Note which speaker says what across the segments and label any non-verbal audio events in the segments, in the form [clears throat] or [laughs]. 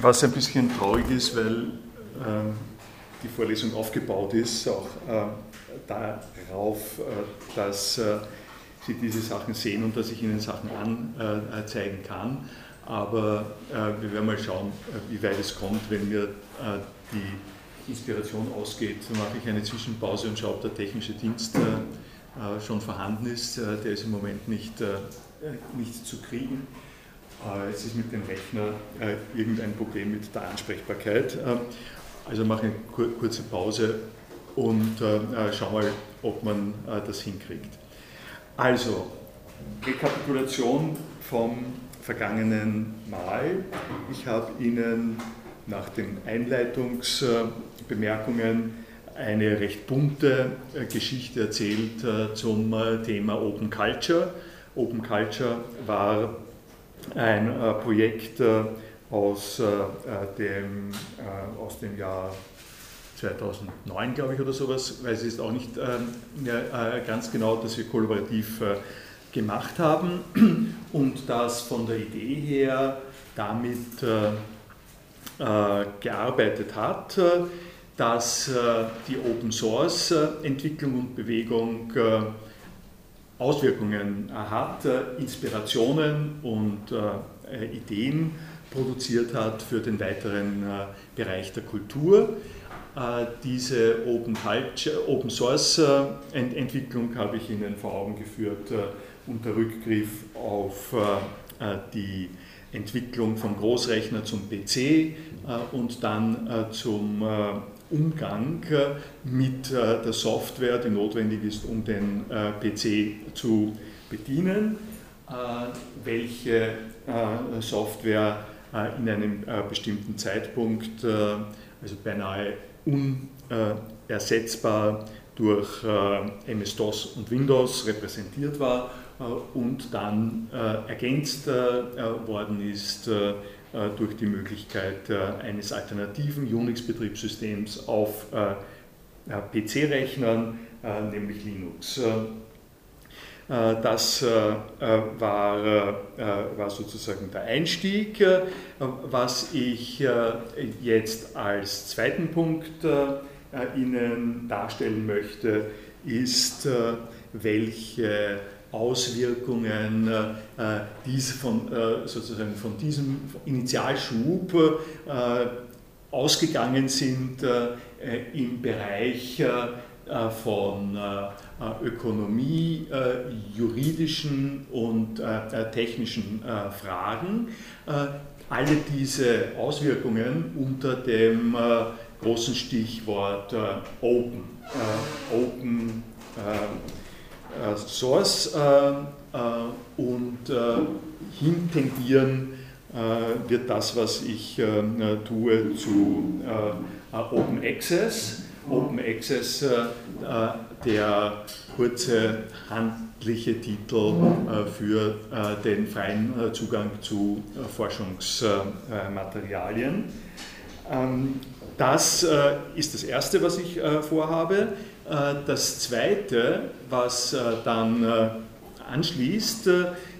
Speaker 1: was ein bisschen traurig ist, weil äh, die Vorlesung aufgebaut ist, auch äh, darauf, äh, dass äh, Sie diese Sachen sehen und dass ich Ihnen Sachen anzeigen kann. Aber äh, wir werden mal schauen, wie weit es kommt, wenn mir die Inspiration ausgeht. Dann mache ich eine Zwischenpause und schaue, ob der technische Dienst schon vorhanden ist. Der ist im Moment nicht, nicht zu kriegen. Es ist mit dem Rechner irgendein Problem mit der Ansprechbarkeit. Also mache eine kurze Pause und äh, schau mal, ob man äh, das hinkriegt. Also, Rekapitulation vom vergangenen Mal. Ich habe Ihnen nach den Einleitungsbemerkungen eine recht bunte äh, Geschichte erzählt äh, zum äh, Thema Open Culture. Open Culture war ein Projekt aus, dem, aus dem Jahr 2009, glaube ich, oder sowas, weil es ist auch nicht ähm, äh, ganz genau, dass wir kollaborativ äh, gemacht haben. [clears throat] Und das von der Idee her damit äh, gearbeitet hat, dass die Open Source Entwicklung und Bewegung Auswirkungen hat, Inspirationen und Ideen produziert hat für den weiteren Bereich der Kultur. Äh, diese Open, Source äh, Entwicklung habe ich Ihnen vor Augen geführt äh, unter Rückgriff auf die Entwicklung vom Großrechner zum PC und dann zum Umgang mit der Software, die notwendig ist, um den PC zu bedienen, welche Software in einem bestimmten Zeitpunkt, also beinahe unersetzbar durch äh, MS-DOS und Windows repräsentiert war äh, und dann äh, ergänzt worden ist durch die Möglichkeit eines alternativen Unix-Betriebssystems auf PC-Rechnern, nämlich Linux. Das war, war, sozusagen der Einstieg. Was ich jetzt als zweiten Punkt Ihnen darstellen möchte, ist, welche Auswirkungen diese von, sozusagen von diesem Initialschub ausgegangen sind im Bereich äh, von äh, Ökonomie, äh, juridischen und technischen Fragen. Alle diese Auswirkungen unter dem großen Stichwort Open, Open Source und hintendieren wird das, was ich tue, zu Open Access Open Access, äh, der kurze handliche Titel äh, für äh, den freien Zugang zu Forschungsmaterialien. Ähm, das ist das Erste, was ich vorhabe. Das Zweite, was dann anschließt,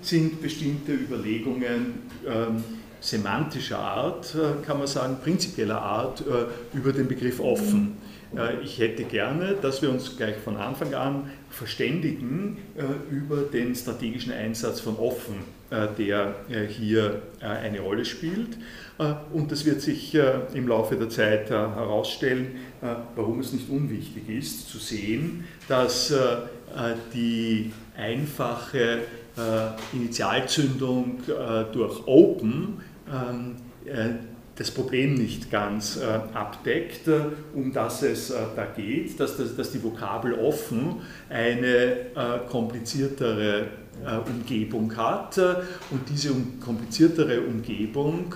Speaker 1: sind bestimmte Überlegungen ähm, semantischer Art, kann man sagen, prinzipieller Art über den Begriff offen. Äh, ich hätte gerne, dass wir uns gleich von Anfang an verständigen äh, über den strategischen Einsatz von Offen, äh, der hier eine Rolle spielt. Und das wird sich im Laufe der Zeit herausstellen, warum es nicht unwichtig ist zu sehen, dass die einfache Initialzündung durch Open das Problem nicht ganz äh, abdeckt, äh, um das es äh, da geht, dass, das, dass die Vokabel offen eine äh, kompliziertere äh, Umgebung hat äh, und diese kompliziertere Umgebung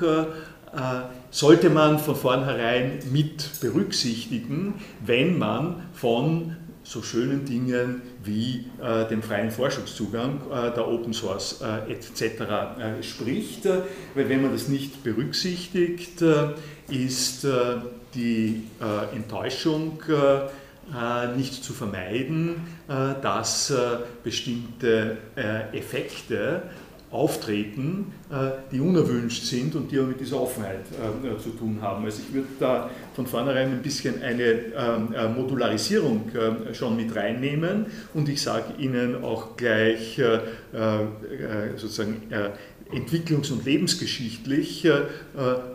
Speaker 1: sollte man von vornherein mit berücksichtigen, wenn man von so schönen Dingen wie äh, dem freien Forschungszugang, äh, der Open Source äh, etc. Äh, spricht. Weil wenn man das nicht berücksichtigt, äh, ist äh, die Enttäuschung nicht zu vermeiden, dass bestimmte Effekte auftreten, die unerwünscht sind und die auch mit dieser Offenheit zu tun haben. Also ich würde da von vornherein ein bisschen eine ähm, Modularisierung schon mit reinnehmen und ich sage Ihnen auch gleich sozusagen entwicklungs- und lebensgeschichtlich,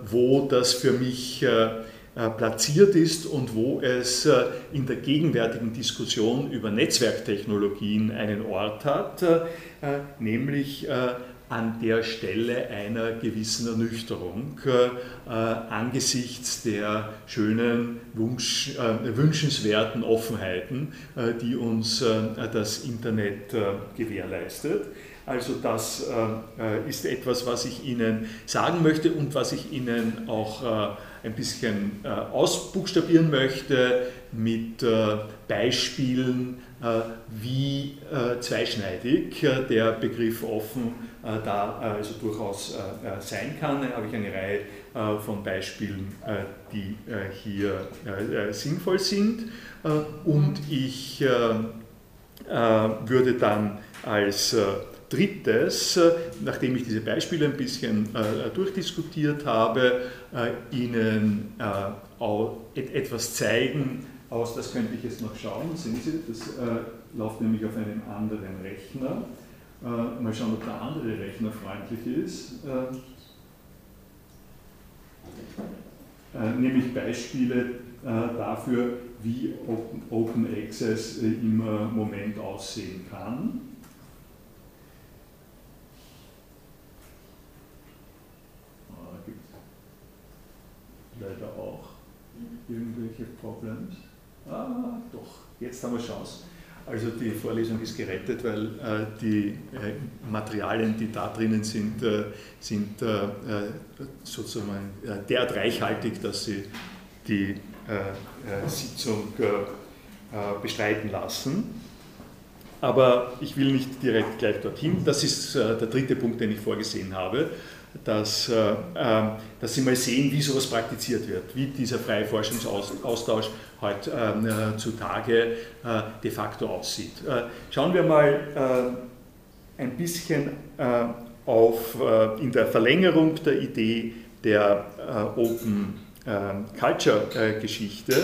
Speaker 1: wo das für mich äh, platziert ist und wo es äh, in der gegenwärtigen Diskussion über Netzwerktechnologien einen Ort hat, äh, nämlich an der Stelle einer gewissen Ernüchterung äh, angesichts der schönen, Wunsch, äh, wünschenswerten Offenheiten, äh, die uns das Internet gewährleistet. Also das ist etwas, was ich Ihnen sagen möchte und was ich Ihnen auch ein bisschen äh, ausbuchstabieren möchte mit äh, Beispielen, äh, wie zweischneidig der Begriff offen da also durchaus sein kann. Da habe ich eine Reihe von Beispielen, die hier sinnvoll sind. Und ich würde dann als Drittes, äh, nachdem ich diese Beispiele ein bisschen äh, durchdiskutiert habe, äh, Ihnen etwas zeigen aus, das könnte ich jetzt noch schauen, sehen Sie, das läuft nämlich auf einem anderen Rechner. Mal schauen, ob der andere Rechner freundlich ist. Nämlich Beispiele dafür, wie Open Access im Moment aussehen kann. leider auch irgendwelche Problems. Ah, doch, jetzt haben wir Chance. Also die Vorlesung ist gerettet, weil äh, die äh, Materialien, die da drinnen sind, äh, sind äh, äh, sozusagen äh, derart reichhaltig, dass sie die Sitzung bestreiten lassen. Aber ich will nicht direkt gleich dorthin. Das ist der dritte Punkt, den ich vorgesehen habe dass, äh, ähm, dass Sie mal sehen, wie sowas praktiziert wird, wie dieser freie Forschungsaustausch heutzutage ähm, äh, de facto aussieht. Äh, schauen wir mal ein bisschen auf, in der Verlängerung der Idee der Open ähm, Culture Geschichte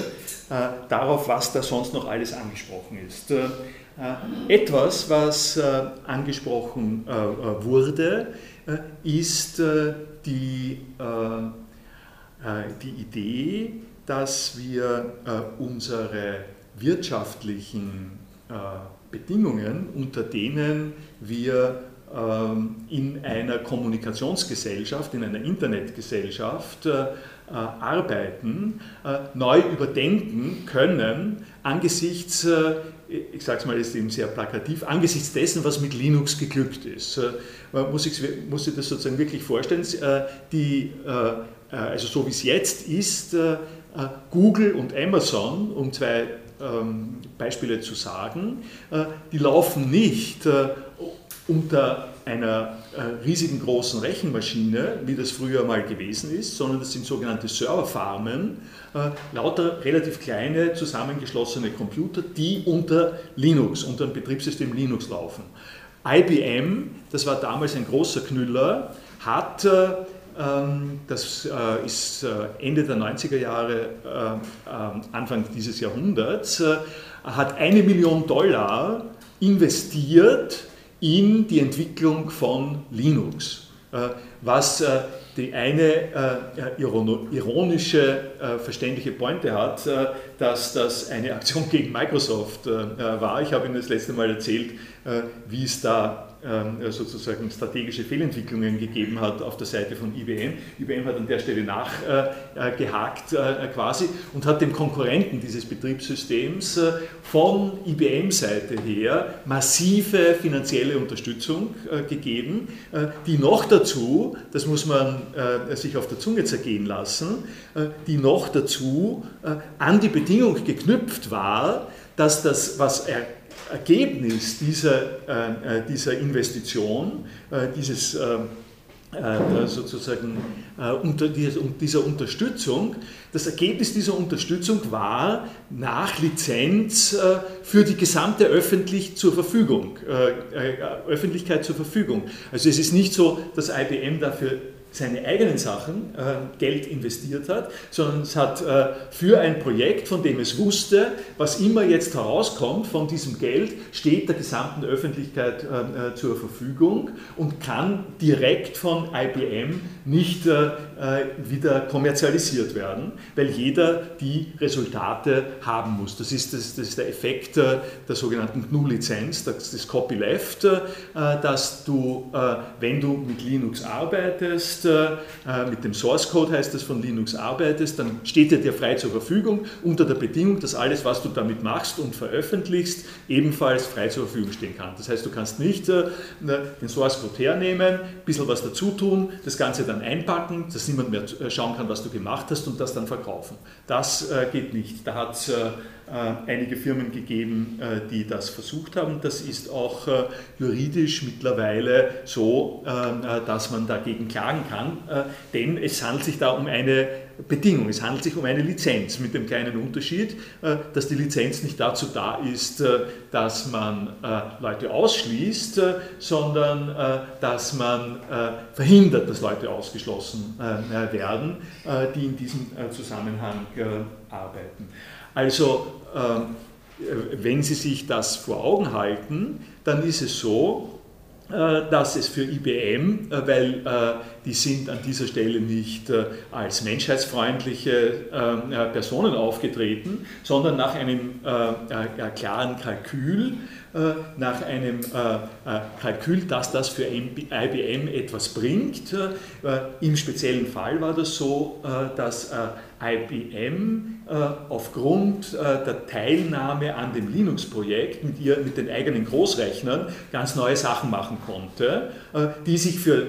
Speaker 1: darauf, was da sonst noch alles angesprochen ist. Etwas, was angesprochen wurde, äh, ist äh, die, äh, die Idee, dass wir unsere wirtschaftlichen Bedingungen, unter denen wir ähm, in einer Kommunikationsgesellschaft, in einer Internetgesellschaft arbeiten, neu überdenken können angesichts ich sage es mal jetzt eben sehr plakativ, angesichts dessen, was mit Linux geglückt ist. Äh, muss sich, muss sich das sozusagen wirklich vorstellen, äh, die, äh, also so wie es jetzt ist, Google und Amazon, um zwei ähm, Beispiele zu sagen, die laufen nicht unter einer riesigen großen Rechenmaschine, wie das früher mal gewesen ist, sondern das sind sogenannte Serverfarmen, äh, lauter relativ kleine zusammengeschlossene Computer, die unter Linux, unter dem Betriebssystem Linux laufen. IBM, das war damals ein großer Knüller, hat äh, ähm, das äh, ist Ende der 90er Jahre, Anfang dieses Jahrhunderts, hat eine Million Dollar investiert in die Entwicklung von Linux, was die eine äh, ironische, äh, verständliche Pointe hat, äh, dass das eine Aktion gegen Microsoft äh, äh, war. Ich habe Ihnen das letzte Mal erzählt, äh, wie es da sozusagen strategische Fehlentwicklungen gegeben hat auf der Seite von IBM. IBM hat an der Stelle nachgehakt quasi und hat dem Konkurrenten dieses Betriebssystems von IBM-Seite her massive finanzielle Unterstützung gegeben, die noch dazu, das muss man sich auf der Zunge zergehen lassen, die noch dazu an die Bedingung geknüpft war, dass das, was er Ergebnis dieser, äh, äh, dieser Investition, äh, dieses äh, sozusagen äh, unter dieser Unterstützung. Das Ergebnis dieser Unterstützung war nach Lizenz für die gesamte Öffentlich zur Verfügung, Öffentlichkeit zur Verfügung. Also es ist nicht so, dass IBM dafür seine eigenen Sachen äh, Geld investiert hat, sondern es hat äh, für ein Projekt, von dem es wusste, was immer jetzt herauskommt von diesem Geld, steht der gesamten Öffentlichkeit äh, äh zur Verfügung und kann direkt von IBM nicht äh, äh, wieder kommerzialisiert werden, weil jeder die Resultate haben muss. Das ist, das, das ist der Effekt der sogenannten GNU-Lizenz, des Copyleft, dass du, wenn du mit Linux arbeitest, äh, mit dem Source Code heißt das von Linux arbeitest, dann steht er dir frei zur Verfügung unter der Bedingung, dass alles, was du damit machst und veröffentlichst, ebenfalls frei zur Verfügung stehen kann. Das heißt, du kannst nicht äh, den Source Code hernehmen, ein bisschen was dazu tun, das Ganze dann einpacken, dass niemand mehr äh, schauen kann, was du gemacht hast und das dann verkaufen. Das geht nicht. Da hat es einige Firmen gegeben, äh, die das versucht haben. Das ist auch äh, juridisch mittlerweile so, dass man dagegen klagen kann, denn es handelt sich da um eine Bedingung, es handelt sich um eine Lizenz mit dem kleinen Unterschied, dass die Lizenz nicht dazu da ist, dass man Leute ausschließt, sondern dass man verhindert, dass Leute ausgeschlossen werden, die in diesem Zusammenhang arbeiten. Also ähm, wenn Sie sich das vor Augen halten, dann ist es so, äh, dass es für IBM, äh, weil äh, die sind an dieser Stelle nicht als menschheitsfreundliche ähm, Personen aufgetreten, sondern nach einem klaren Kalkül, nach einem Kalkül, dass das für IBM etwas bringt. Im speziellen Fall war das so, dass IBM äh, aufgrund äh, der Teilnahme an dem Linux-Projekt mit, mit den eigenen Großrechnern ganz neue Sachen machen konnte, äh, die sich für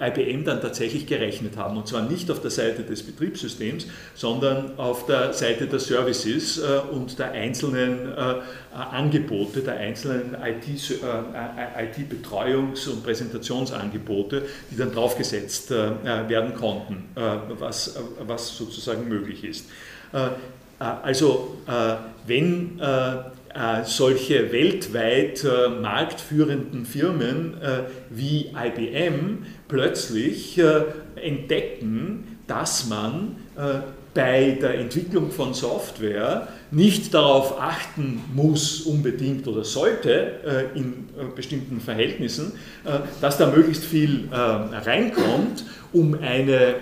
Speaker 1: IBM dann tatsächlich gerechnet haben. Und zwar nicht auf der Seite des Betriebssystems, sondern auf der Seite der Services und der einzelnen Angebote, der einzelnen IT-Betreuungs- und Präsentationsangebote, die dann draufgesetzt werden konnten, was, was sozusagen möglich ist. Äh, äh, also äh, wenn solche weltweit marktführenden Firmen wie IBM plötzlich entdecken, dass man bei der Entwicklung von Software nicht darauf achten muss unbedingt oder sollte in bestimmten Verhältnissen, dass da möglichst viel reinkommt, um eine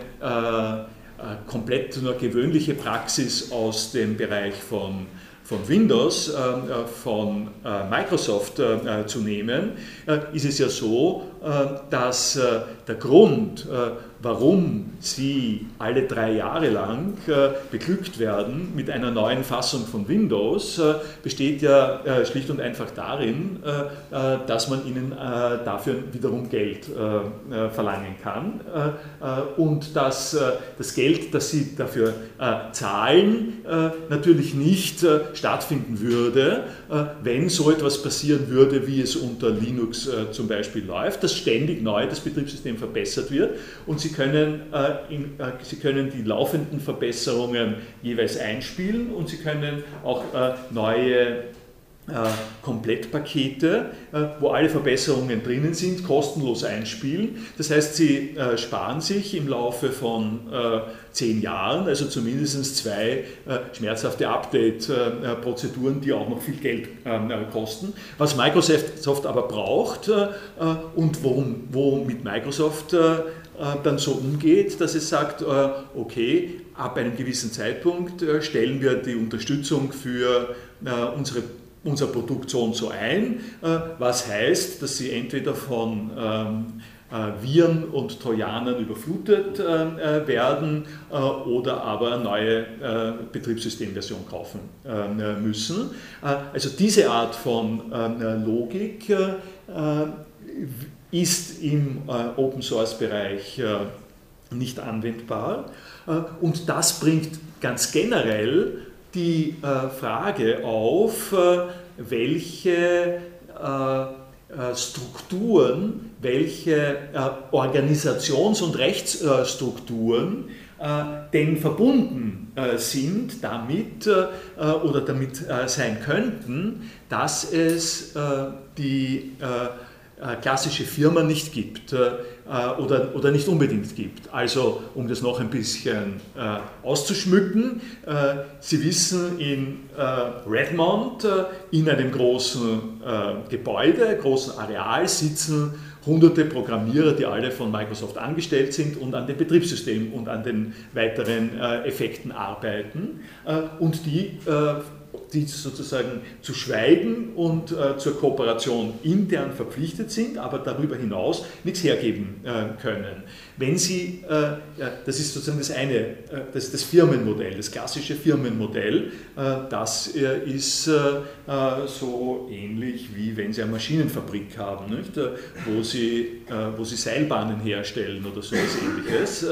Speaker 1: äh, komplett nur gewöhnliche Praxis aus dem Bereich von, von Windows, äh, äh, von Microsoft zu nehmen, ist es ja so, dass der Grund, warum sie alle drei Jahre lang äh, beglückt werden mit einer neuen Fassung von Windows, äh, besteht ja äh, schlicht und einfach darin, dass man ihnen dafür wiederum Geld verlangen kann und dass das Geld, das sie dafür zahlen, natürlich nicht stattfinden würde, wenn so etwas passieren würde, wie es unter Linux zum Beispiel läuft, dass ständig neu das Betriebssystem verbessert wird und sie können äh, in, äh, Sie können die laufenden Verbesserungen jeweils einspielen und Sie können auch äh, neue Komplettpakete, wo alle Verbesserungen drinnen sind, kostenlos einspielen. Das heißt, Sie sparen sich im Laufe von zehn Jahren, also zumindest zwei schmerzhafte Update-Prozeduren, die auch noch viel Geld ähm, kosten. Was Microsoft aber braucht und womit Microsoft äh, dann so umgeht, dass es sagt, äh, okay, ab einem gewissen Zeitpunkt äh, stellen wir die Unterstützung für unsere unser Produkt so und so ein, was heißt, dass sie entweder von ähm, Viren und Trojanern überflutet werden oder aber eine neue Betriebssystemversion kaufen müssen. Also diese Art von Logik ist im äh, Open Source Bereich äh, nicht anwendbar. Äh, und das bringt ganz generell die äh, Frage auf, äh, welche äh, Strukturen welche Organisations- und Rechtsstrukturen denn verbunden sind damit oder damit sein könnten, dass es die klassische Firma nicht gibt oder, oder nicht unbedingt gibt. Also um das noch ein bisschen auszuschmücken, Sie wissen, in Redmond in einem großen Gebäude, großen Areal sitzen hunderte Programmierer, die alle von Microsoft angestellt sind und an dem Betriebssystem und an den weiteren äh, Effekten arbeiten äh, und die die sozusagen zu schweigen und äh, zur Kooperation intern verpflichtet sind, aber darüber hinaus nichts hergeben äh, können. Wenn Sie, äh, das ist sozusagen das eine, äh, das das Firmenmodell, das klassische Firmenmodell, äh, das äh, ist so ähnlich wie wenn Sie eine Maschinenfabrik haben, nicht? Wo, Sie, wo Sie Seilbahnen herstellen oder so etwas ähnliches.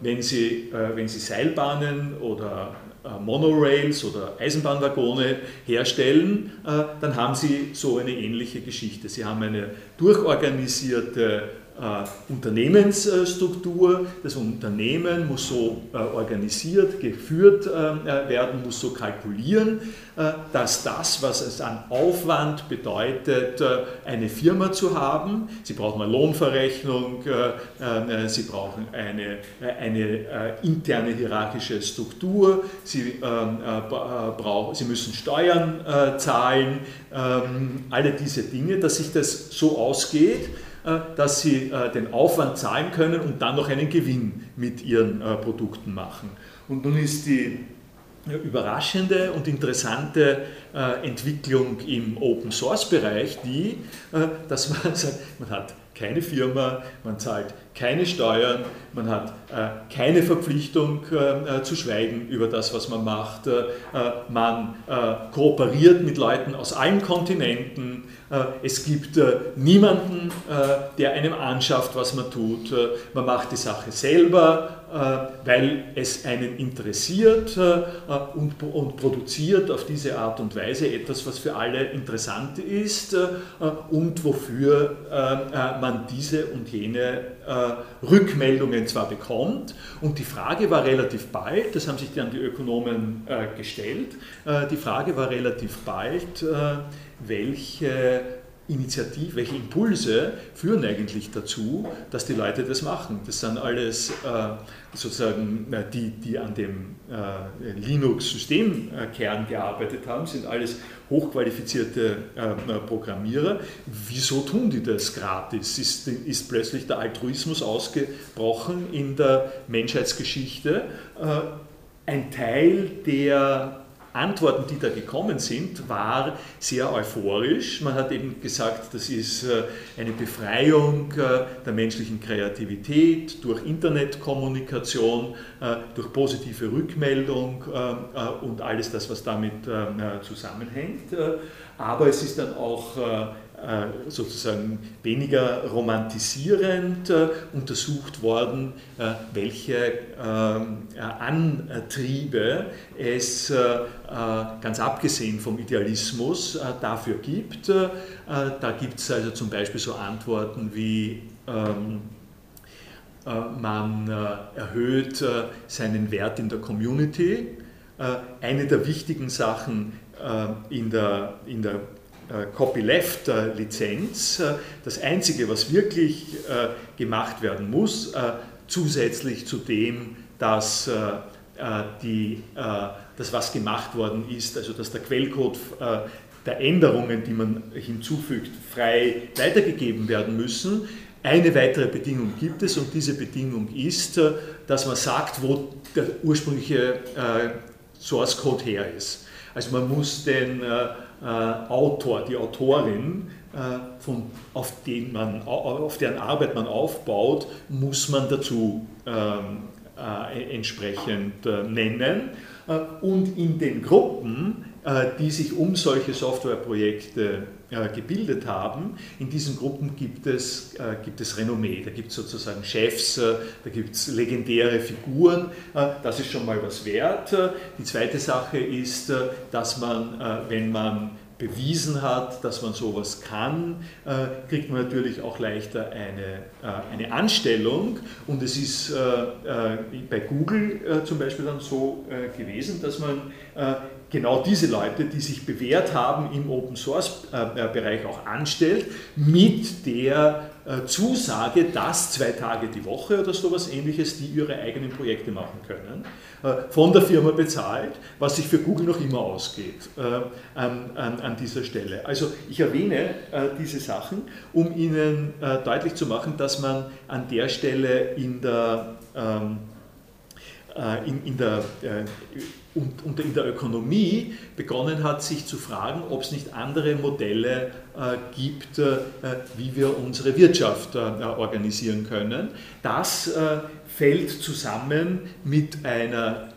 Speaker 1: Wenn Sie, wenn Sie Seilbahnen oder Monorails oder Eisenbahnwaggone herstellen, äh, dann haben Sie so eine ähnliche Geschichte. Sie haben eine durchorganisierte äh, Unternehmensstruktur. Das Unternehmen muss so äh, organisiert, geführt äh, werden, muss so kalkulieren, dass das, was es an Aufwand bedeutet, eine Firma zu haben, Sie brauchen eine Lohnverrechnung, Sie brauchen eine, eine interne hierarchische Struktur, Sie, brauchen, Sie müssen Steuern zahlen, ähm, alle diese Dinge, dass sich das so ausgeht, äh, dass sie äh, den Aufwand zahlen können und dann noch einen Gewinn mit ihren äh, Produkten machen. Und nun ist die überraschende und interessante Entwicklung im Open Source Bereich die, dass man [laughs] sagt, man hat keine Firma, man zahlt keine Steuern, man hat äh, keine Verpflichtung äh, zu schweigen über das, was man macht. Äh, man kooperiert mit Leuten aus allen Kontinenten. Es gibt niemanden, der einem anschafft, was man tut. man macht die Sache selber, weil es einen interessiert und, produziert auf diese Art und Weise etwas, was für alle interessant ist und wofür man diese und jene Rückmeldungen zwar bekommt. Und die Frage war relativ bald, das haben sich dann die Ökonomen äh, gestellt, äh, die Frage war relativ bald, äh, welche Initiative, welche Impulse führen eigentlich dazu, dass die Leute das machen. Das sind alles äh, sozusagen äh, die, die an dem äh, Linux-Systemkern gearbeitet haben, sind alles hochqualifizierte Programmierer. Wieso tun die das gratis? Ist, ist plötzlich der Altruismus ausgebrochen in der Menschheitsgeschichte? Ein Teil der Antworten, die da gekommen sind, war sehr euphorisch. Man hat eben gesagt, das ist äh, eine Befreiung äh, der menschlichen Kreativität durch Internetkommunikation, äh, durch positive Rückmeldung und alles das, was damit zusammenhängt. Aber es ist dann auch sozusagen weniger romantisierend äh, untersucht worden, äh, welche Antriebe es ganz abgesehen vom Idealismus dafür gibt. Da gibt es also zum Beispiel so Antworten wie ähm, man erhöht seinen Wert in der Community. Eine der wichtigen Sachen in der, in der äh, Copyleft-Lizenz. Äh, das Einzige, was wirklich äh, gemacht werden muss, zusätzlich zu dem, dass die, das, was gemacht worden ist, also dass der Quellcode der Änderungen, die man hinzufügt, frei weitergegeben werden müssen. Eine weitere Bedingung gibt es und diese Bedingung ist, dass man sagt, wo der ursprüngliche Source Code her ist. Also man muss den äh, Autor, die Autorin, äh, von, auf, den man, auf deren Arbeit man aufbaut, muss man dazu ähm, äh, entsprechend nennen. und in den Gruppen, die sich um solche Softwareprojekte gebildet haben. In diesen Gruppen gibt es, gibt es Renommee, da gibt es sozusagen Chefs, da gibt es legendäre Figuren, das ist schon mal was wert. Die zweite Sache ist, dass man, wenn man bewiesen hat, dass man sowas kann, äh, kriegt man natürlich auch leichter eine, äh, eine Anstellung. Und es ist äh, bei Google zum Beispiel dann so gewesen, dass man genau diese Leute, die sich bewährt haben im Open Source Bereich auch anstellt, mit der Zusage, dass zwei Tage die Woche oder sowas ähnliches, die ihre eigenen Projekte machen können. Äh, von der Firma bezahlt, was sich für Google noch immer ausgeht äh, an, an, dieser Stelle. Also ich erwähne äh, diese Sachen, um Ihnen deutlich zu machen, dass man an der Stelle in der, ähm, in, in der und, in der Ökonomie begonnen hat, sich zu fragen, ob es nicht andere Modelle äh, gibt, äh, wie wir unsere Wirtschaft äh, organisieren können. Das fällt zusammen mit einer äh,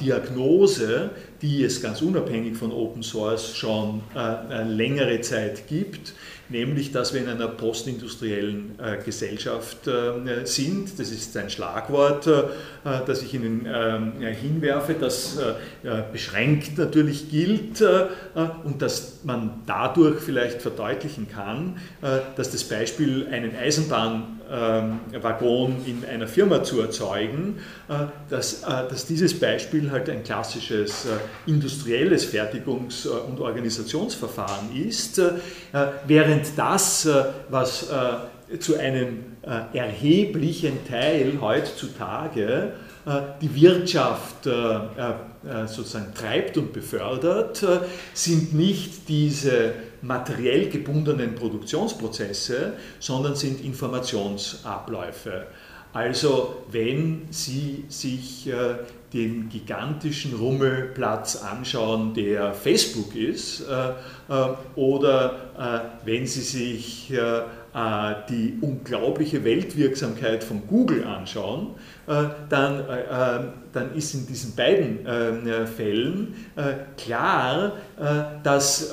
Speaker 1: Diagnose, die es ganz unabhängig von Open Source schon äh, längere Zeit gibt, nämlich dass wir in einer postindustriellen äh, Gesellschaft äh, sind. Das ist ein Schlagwort, äh, das ich Ihnen ähm, hinwerfe, das äh, beschränkt natürlich gilt äh, und dass man dadurch vielleicht verdeutlichen kann, äh, dass das Beispiel, einen Eisenbahnwagon in einer Firma zu erzeugen, dass, dass dieses Beispiel halt ein klassisches industrielles Fertigungs- und Organisationsverfahren ist, während das, äh, was äh, zu einem äh, erheblichen Teil heutzutage die Wirtschaft sozusagen treibt und befördert, sind nicht diese materiell gebundenen Produktionsprozesse, sondern sind Informationsabläufe. Also wenn Sie sich den gigantischen Rummelplatz anschauen, der Facebook ist, äh, äh, oder äh, wenn Sie sich die unglaubliche Weltwirksamkeit von Google anschauen, dann, dann ist in diesen beiden Fällen klar, dass,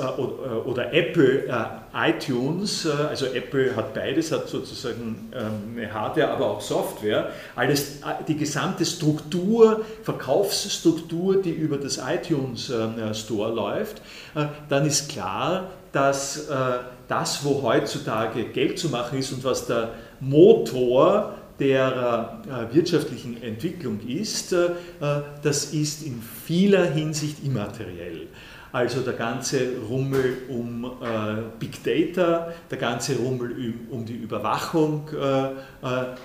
Speaker 1: oder Apple iTunes, äh, also Apple hat beides, hat sozusagen ähm, eine Hardware, aber auch Software, alles, äh, die gesamte Struktur, Verkaufsstruktur, die über das iTunes ähm, Store läuft, äh, dann ist klar, dass das, wo heutzutage Geld zu machen ist und was der Motor der wirtschaftlichen Entwicklung ist, das ist in vieler Hinsicht immateriell. Also der ganze Rummel um äh, Big Data, der ganze Rummel um, um die Überwachung, äh, äh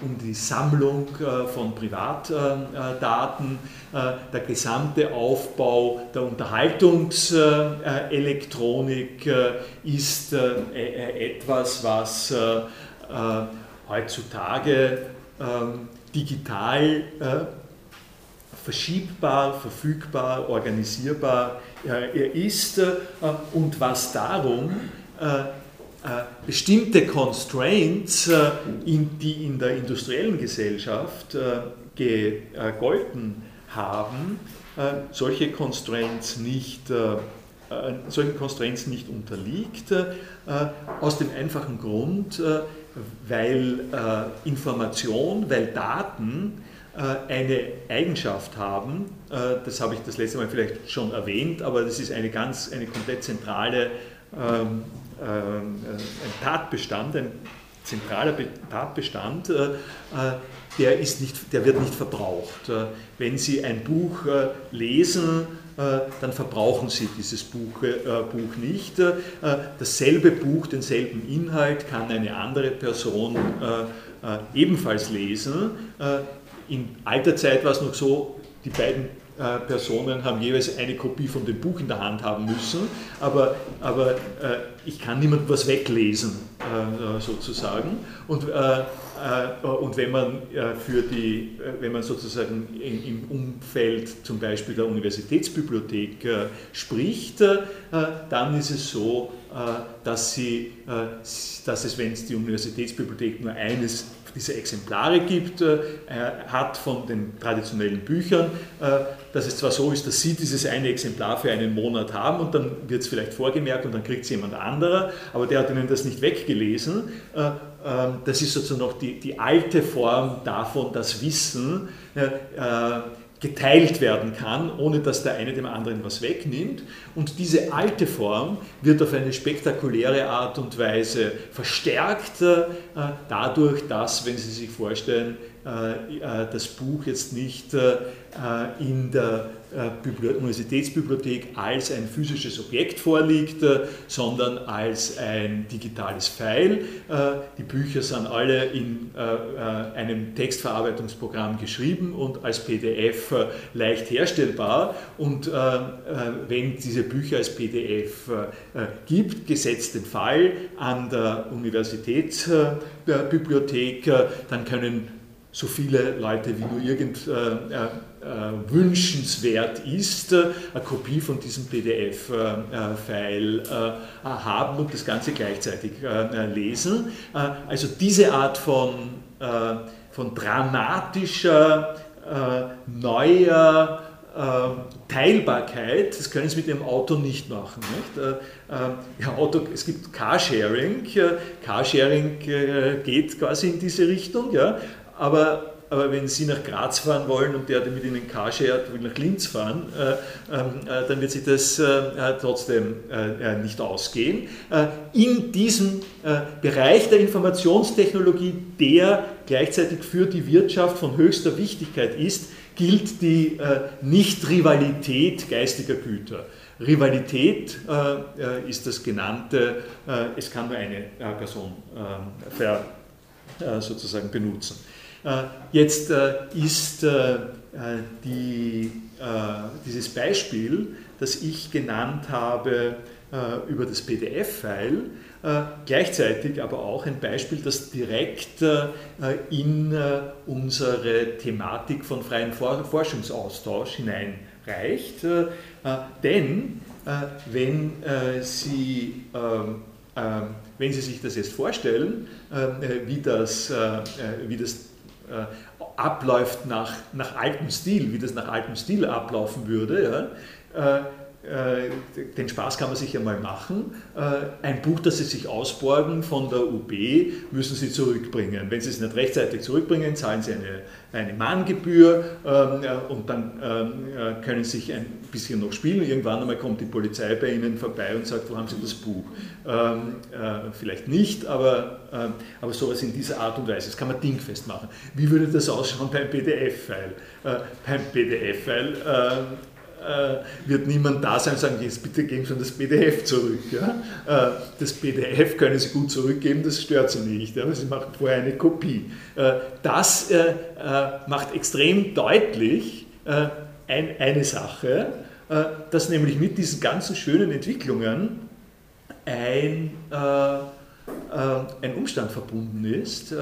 Speaker 1: um die Sammlung äh, von Privatdaten, äh, der gesamte Aufbau der Unterhaltungselektronik ist etwas, was heutzutage ähm, digital verschiebbar, verfügbar, organisierbar ist äh, und was darum äh, äh, bestimmte Constraints, die in der industriellen Gesellschaft gegolten haben, solche Constraints nicht solchen Constraints nicht unterliegt, aus dem einfachen Grund, weil Information, weil Daten äh, eine Eigenschaft haben, äh, das habe ich das letzte Mal vielleicht schon erwähnt, aber das ist eine ganz, eine komplett zentrale ähm, ähm, ein Tatbestand, ein zentraler Tatbestand, äh, der, ist nicht, der wird nicht verbraucht. Wenn Sie ein Buch lesen, dann verbrauchen Sie dieses Buch, Buch nicht. Dasselbe Buch, denselben Inhalt kann eine andere Person ebenfalls lesen in alter Zeit war es noch so, die beiden äh, Personen haben jeweils eine Kopie von dem Buch in der Hand haben müssen, aber, aber äh, ich kann niemandem was weglesen, äh, sozusagen. Und, äh, äh, und wenn man für die, wenn man sozusagen in, im Umfeld zum Beispiel der Universitätsbibliothek spricht, dann ist es so, dass, sie, dass es, wenn es die Universitätsbibliothek nur eines diese Exemplare gibt, äh, hat von den traditionellen Büchern, äh, dass es zwar so ist, dass Sie dieses eine Exemplar für einen Monat haben und dann wird es vielleicht vorgemerkt und dann kriegt es jemand anderer, aber der hat Ihnen das nicht weggelesen. Äh, ähm, das ist sozusagen noch die, die alte Form davon, das Wissen geteilt werden kann, ohne dass der eine dem anderen was wegnimmt. Und diese alte Form wird auf eine spektakuläre Art und Weise verstärkt, äh, dadurch, dass, wenn Sie sich vorstellen, äh, äh, das Buch jetzt nicht in der Universitätsbibliothek als ein physisches Objekt vorliegt, sondern als ein digitales File. Die Bücher sind alle in einem Textverarbeitungsprogramm geschrieben und als PDF leicht herstellbar. Und wenn diese Bücher als PDF gibt, gesetzt den Fall an der Universitätsbibliothek, dann können so viele Leute wie nur irgend äh, äh, wünschenswert ist, äh, eine Kopie von diesem PDF-File äh, haben und das Ganze gleichzeitig äh, lesen. also diese Art von, von dramatischer, neuer Teilbarkeit, das können Sie mit Ihrem Auto nicht machen. Nicht? Ja, Auto, es gibt Carsharing, Carsharing geht quasi in diese Richtung, ja, aber, aber wenn Sie nach Graz fahren wollen und der, der mit Ihnen Carshared will nach Linz fahren, äh, ähm, äh, dann wird sich das äh, trotzdem nicht ausgehen. In diesem Bereich der Informationstechnologie, der gleichzeitig für die Wirtschaft von höchster Wichtigkeit ist, gilt die Nicht-Rivalität geistiger Güter. Rivalität äh, ist das genannte, äh, es kann nur eine äh, Person ver, sozusagen benutzen. Äh, jetzt äh, ist äh, die, dieses Beispiel, das ich genannt habe über das PDF-File, gleichzeitig aber auch ein Beispiel, das direkt in unsere Thematik von freiem Forschungsaustausch hineinreicht. Denn wenn Sie ähm, wenn Sie sich das jetzt vorstellen, wie das, wie das abläuft nach, nach altem Stil, wie das nach altem Stil ablaufen würde, ja, äh, äh, den Spaß kann man sich ja mal machen. Äh, ein Buch, das Sie sich ausborgen von der UB, müssen Sie zurückbringen. Wenn Sie es nicht rechtzeitig zurückbringen, zahlen Sie eine, eine Mahngebühr ähm, und dann ähm, können Sie sich ein bisschen noch spielen. Irgendwann einmal kommt die Polizei bei Ihnen vorbei und sagt, wo haben Sie das Buch? Ähm, äh, vielleicht nicht, aber, aber sowas in dieser Art und Weise. Das kann man dingfest machen. Wie würde das ausschauen beim PDF-File? beim PDF-File äh, wird niemand da sein und sagen, jetzt bitte geben Sie das PDF zurück. Ja? Äh, das PDF können Sie gut zurückgeben, das stört Sie nicht, aber Sie machen vorher eine Kopie. Äh, das macht extrem deutlich eine Sache, dass nämlich mit diesen ganzen schönen Entwicklungen ein, ein Umstand verbunden ist,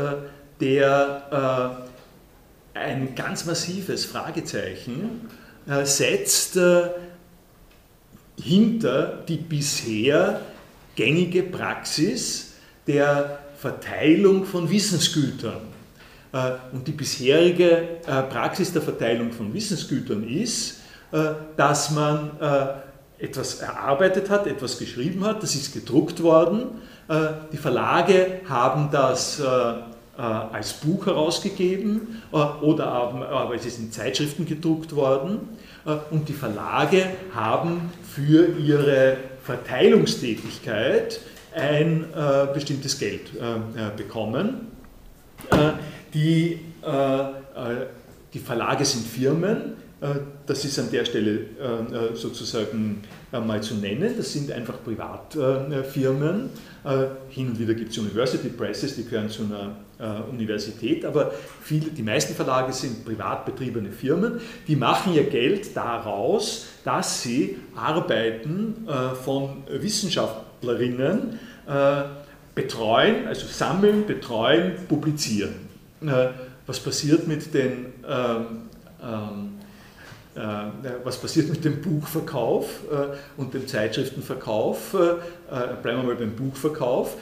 Speaker 1: der ein ganz massives Fragezeichen äh, setzt äh, hinter die bisher gängige Praxis der Verteilung von Wissensgütern. Äh, und die bisherige Praxis der Verteilung von Wissensgütern ist, dass man etwas erarbeitet hat, etwas geschrieben hat, das ist gedruckt worden. Die Verlage haben das als Buch herausgegeben oder aber es ist in Zeitschriften gedruckt worden. Äh, und die Verlage haben für ihre Verteilungstätigkeit ein äh, bestimmtes Geld äh, bekommen. die, die Verlage sind Firmen, das ist an der Stelle sozusagen mal zu nennen. Das sind einfach Privatfirmen. Hin und wieder gibt es University Presses, die gehören zu einer äh, Universität, aber viele, die meisten Verlage sind privat betriebene Firmen, die machen ihr Geld daraus, dass sie Arbeiten äh, von Wissenschaftlerinnen äh, betreuen, also sammeln, betreuen, publizieren. was passiert mit den ähm, ähm, äh, was passiert mit dem Buchverkauf äh, und dem Zeitschriftenverkauf? Äh, bleiben wir mal beim Buchverkauf.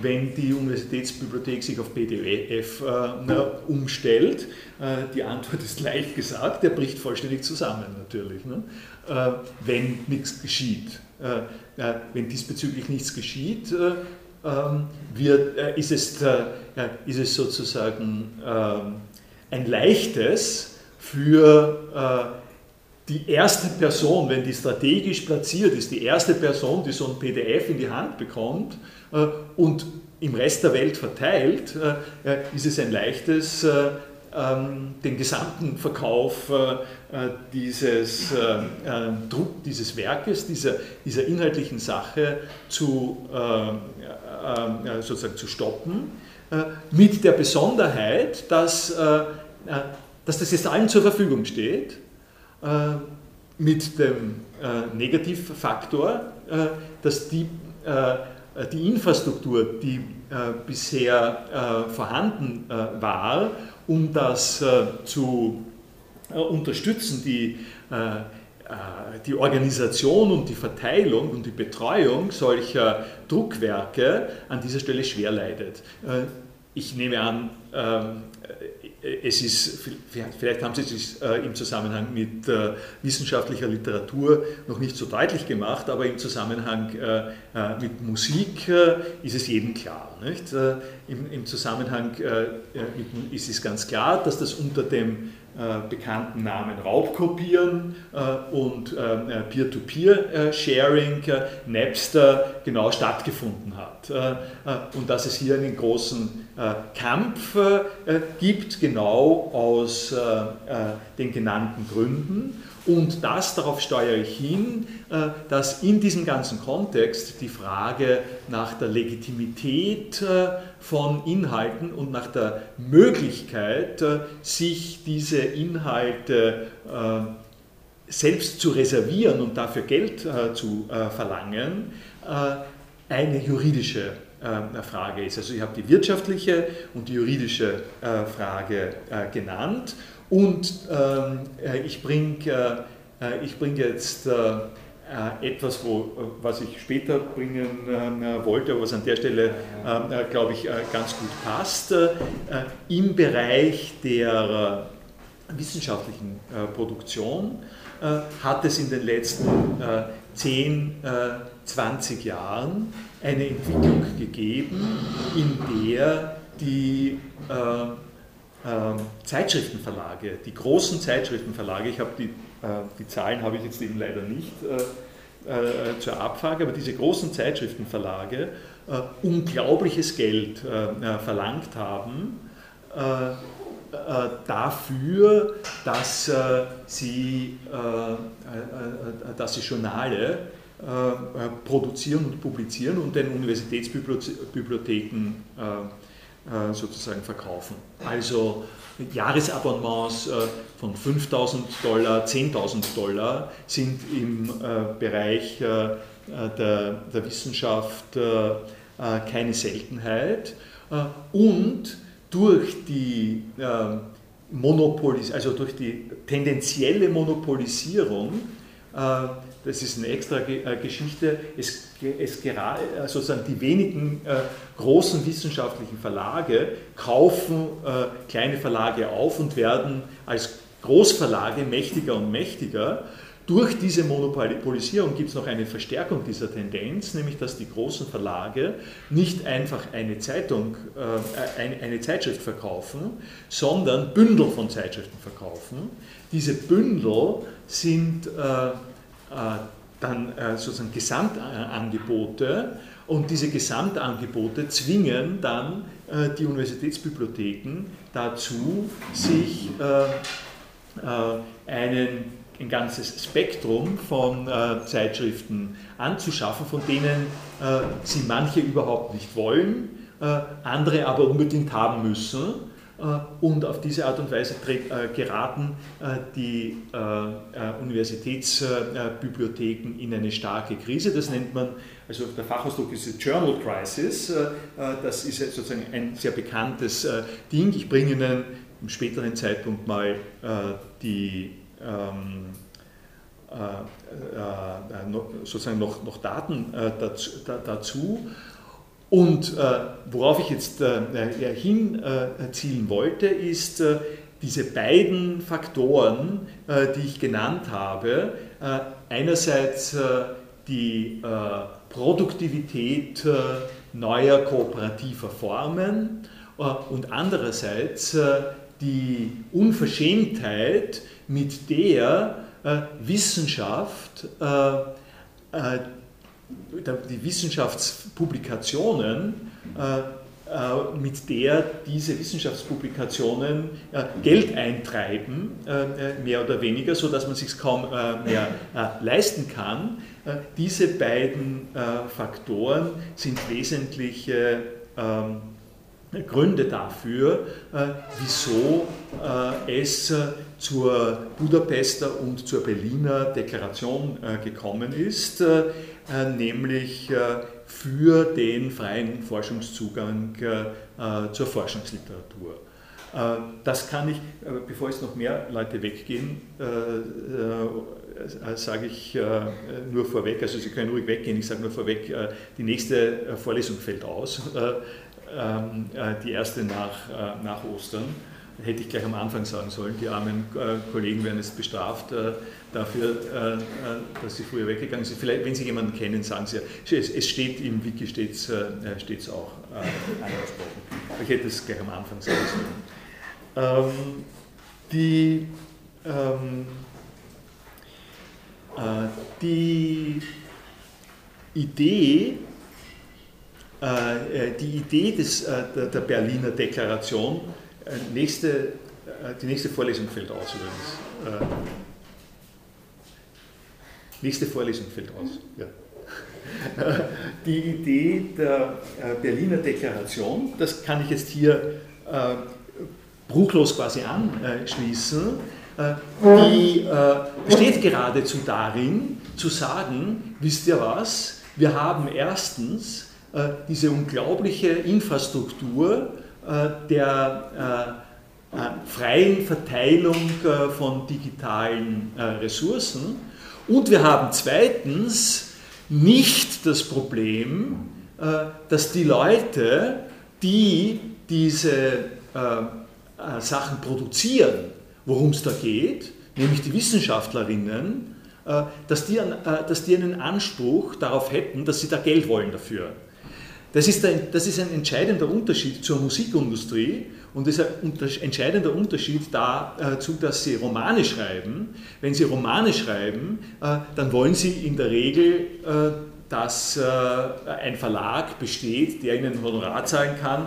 Speaker 1: Wenn die Universitätsbibliothek sich auf PDF umstellt, die Antwort ist leicht gesagt, der bricht vollständig zusammen natürlich, ne? wenn nichts geschieht. Wenn diesbezüglich nichts geschieht, ähm, wird, ist, es, ist es sozusagen ähm, ein leichtes, für die erste Person, wenn die strategisch platziert ist, die erste Person, die so ein PDF in die Hand bekommt und im Rest der Welt verteilt, ist es ein leichtes, ähm, den gesamten Verkauf dieses Druck dieses Werkes, dieser, dieser inhaltlichen Sache zu, sozusagen zu stoppen äh, mit der Besonderheit, dass, äh, äh, dass das jetzt allen zur Verfügung steht, mit dem Negativfaktor, dass die, die Infrastruktur, die bisher vorhanden war, um das zu unterstützen, die die Organisation und die Verteilung und die Betreuung solcher Druckwerke an dieser Stelle schwer leidet. Äh, ich nehme an, ähm, es ist, vielleicht haben Sie es äh, im Zusammenhang mit äh, wissenschaftlicher Literatur noch nicht so deutlich gemacht, aber im Zusammenhang mit Musik ist es jedem klar. Nicht? Im, Zusammenhang ist es ganz klar, dass das unter dem äh, bekannten Namen Raubkopieren äh, und äh, Peer-to-Peer-Sharing, Napster, genau stattgefunden hat. und dass es hier einen großen Kampf gibt, genau aus den genannten Gründen. Und das, darauf steuere ich hin, äh, dass in diesem ganzen Kontext die Frage nach der Legitimität äh, von Inhalten und nach der Möglichkeit, äh, sich diese Inhalte selbst zu reservieren und dafür Geld zu verlangen, eine juridische Frage ist. Also ich habe die wirtschaftliche und die juridische Frage genannt und ähm, äh, ich bringe äh, ich bring jetzt äh, etwas, wo, was ich später bringen wollte, aber was an der Stelle, glaube ich, ganz gut passt. Im Bereich der wissenschaftlichen Produktion hat es in den letzten 10, 20 Jahren eine Entwicklung gegeben, in der die ähm, Zeitschriftenverlage, die großen Zeitschriftenverlage, ich habe die, äh, die Zahlen habe ich jetzt eben leider nicht äh, äh, zur Abfrage, aber diese großen Zeitschriftenverlage unglaubliches Geld verlangt haben dafür, dass sie, dass sie Journale produzieren und publizieren und den Universitätsbibliotheken äh, sozusagen verkaufen. Also Jahresabonnements äh, von 5000 Dollar, 10.000 Dollar sind im äh, Bereich der, der Wissenschaft keine Seltenheit. Und durch die Monopolis also durch die tendenzielle Monopolisierung das ist eine extra äh, Geschichte, es, es gerade, äh, sozusagen die wenigen äh, großen wissenschaftlichen Verlage kaufen äh, kleine Verlage auf und werden als Großverlage mächtiger und mächtiger. Durch diese Monopolisierung gibt es noch eine Verstärkung dieser Tendenz, nämlich dass die großen Verlage nicht einfach eine Zeitung, äh, eine, eine Zeitschrift verkaufen, sondern Bündel von Zeitschriften verkaufen. Diese Bündel sind äh, äh, dann äh, sozusagen Gesamtangebote. Und diese Gesamtangebote zwingen dann äh, die Universitätsbibliotheken dazu, sich einen, ein ganzes Spektrum von Zeitschriften anzuschaffen, von denen sie manche überhaupt nicht wollen, andere aber unbedingt haben müssen. äh, und auf diese Art und Weise äh, geraten äh, die Universitätsbibliotheken in eine starke Krise. Das nennt man, also der Fachausdruck ist Journal Crisis. Das ist sozusagen ein sehr bekanntes Ding. Ich bringe Ihnen im späteren Zeitpunkt mal die ähm, sozusagen noch Daten dazu. Und äh, worauf ich jetzt äh, äh hinzielen äh, wollte, ist äh, diese beiden Faktoren, die ich genannt habe. einerseits die Produktivität neuer kooperativer Formen und andererseits die Unverschämtheit, mit der Wissenschaft, die Wissenschaftspublikationen äh, mit der diese Wissenschaftspublikationen äh, Geld eintreiben, äh, mehr oder weniger, sodass man sich kaum mehr leisten kann. Diese beiden Faktoren sind wesentliche ähm, Gründe dafür, wieso es zur Budapester und zur Berliner Deklaration gekommen ist, nämlich für den freien Forschungszugang äh, zur Forschungsliteratur. Äh, das kann ich, äh, bevor jetzt noch mehr Leute weggehen, sage ich nur vorweg, also Sie können ruhig weggehen, ich sage nur vorweg, die nächste Vorlesung fällt aus, [laughs] die erste nach, nach Ostern hätte ich gleich am Anfang sagen sollen, die armen Kollegen werden jetzt bestraft dafür, äh, äh, dass sie früher weggegangen sind. Vielleicht, wenn Sie jemanden kennen, sagen Sie, es steht im Wiki steht's, äh, steht's auch angesprochen. Ich hätte es gleich am Anfang sagen sollen. Ähm, die, ähm, die Idee, die Idee des, der Berliner Deklaration, nächste, die nächste Vorlesung fällt aus übrigens. Nächste Vorlesung fällt aus. Ja. Die Idee der äh, Berliner Deklaration, das kann ich jetzt hier äh, bruchlos quasi anschließen, äh, die besteht geradezu darin, zu sagen, wisst ihr was, wir haben erstens diese unglaubliche Infrastruktur der freien Verteilung von digitalen Ressourcen und wir haben zweitens nicht das Problem, äh, dass die Leute, die diese äh, äh, Sachen produzieren, worum es da geht, nämlich die Wissenschaftlerinnen, dass die, dass die einen Anspruch darauf hätten, dass sie da Geld wollen dafür. Das ist, ein, das ist ein entscheidender Unterschied zur Musikindustrie, und das ist ein entscheidender Unterschied dazu, dass Sie Romane schreiben. Wenn Sie Romane schreiben, äh, dann wollen Sie in der Regel, äh, dass äh, ein Verlag besteht, der Ihnen ein Honorar zahlen kann,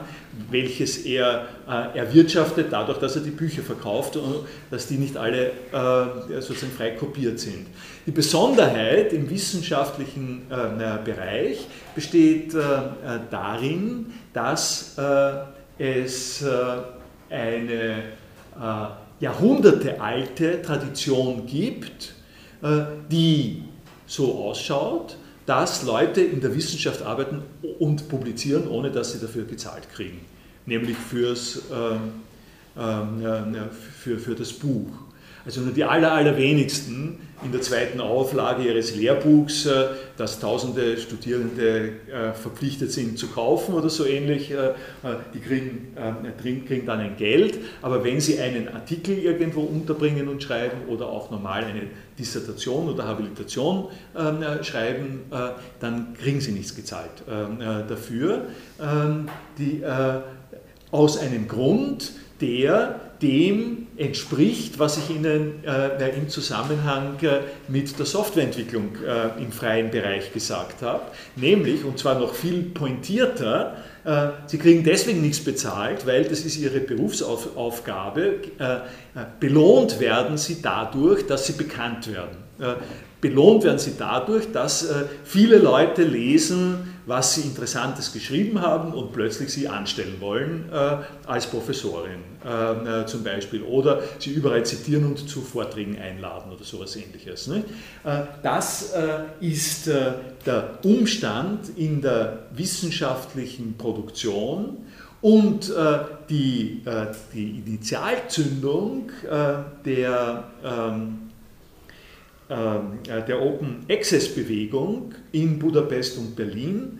Speaker 1: welches er erwirtschaftet, dadurch, dass er die Bücher verkauft und dass die nicht alle sozusagen frei kopiert sind. Die Besonderheit im wissenschaftlichen Bereich besteht darin, dass es äh, eine äh, jahrhundertealte Tradition gibt, äh, die so ausschaut, dass Leute in der Wissenschaft arbeiten und publizieren, ohne dass sie dafür gezahlt kriegen, nämlich fürs, für, für das Buch. Also nur die aller, allerwenigsten in der zweiten Auflage ihres Lehrbuchs, äh, das tausende Studierende äh, verpflichtet sind zu kaufen oder so ähnlich, äh, die kriegen, kriegen dann ein Geld. Aber wenn sie einen Artikel irgendwo unterbringen und schreiben oder auch normal eine Dissertation oder Habilitation ähm, schreiben, dann kriegen sie nichts gezahlt ähm, dafür. Ähm, die, aus einem Grund, der dem entspricht, was ich Ihnen äh, im Zusammenhang äh, mit der Softwareentwicklung äh, im freien Bereich gesagt habe, nämlich, und zwar noch viel pointierter, äh, Sie kriegen deswegen nichts bezahlt, weil das ist Ihre Berufsaufgabe. Äh, äh, belohnt werden Sie dadurch, dass Sie bekannt werden. Belohnt werden Sie dadurch, dass viele Leute lesen, was sie Interessantes geschrieben haben und plötzlich sie anstellen wollen äh, als Professorin äh, äh, zum Beispiel oder sie überall zitieren und zu Vorträgen einladen oder sowas ähnliches. Ne? Äh, das äh, ist äh, der Umstand in der wissenschaftlichen Produktion und die, die Initialzündung der ähm, ähm, äh, der Open Access Bewegung in Budapest und Berlin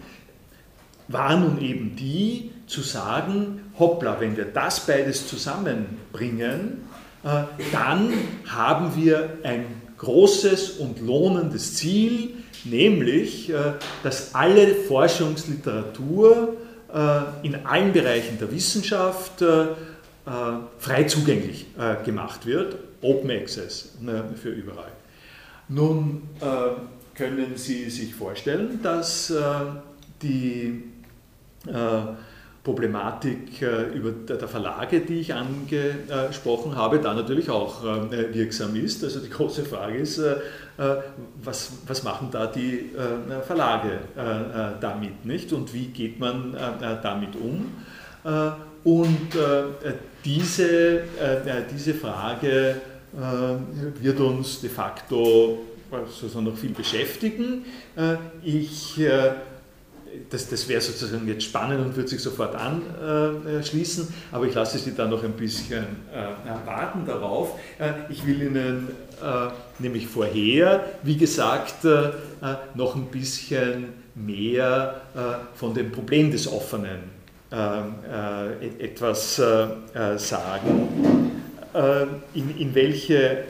Speaker 1: war nun eben die zu sagen, hoppla, wenn wir das beides zusammenbringen, äh, dann haben wir ein großes und lohnendes Ziel, nämlich, äh, dass alle Forschungsliteratur in allen Bereichen der Wissenschaft frei zugänglich gemacht wird, Open Access ne, für überall. Nun können Sie sich vorstellen, dass die Problematik über der Verlage, die ich angesprochen habe, da natürlich auch wirksam ist. Also die große Frage ist, was, was machen da die Verlage damit nicht und wie geht man damit um? Und diese, diese Frage wird uns de facto sozusagen noch viel beschäftigen. Ich das, das wäre sozusagen jetzt spannend und würde sich sofort anschließen, aber ich lasse Sie dann noch ein bisschen äh, warten darauf. Äh, ich will Ihnen äh, nämlich vorher, wie gesagt, äh, noch ein bisschen mehr äh, von dem Problem des Offenen äh, e-, etwas sagen, in, in welche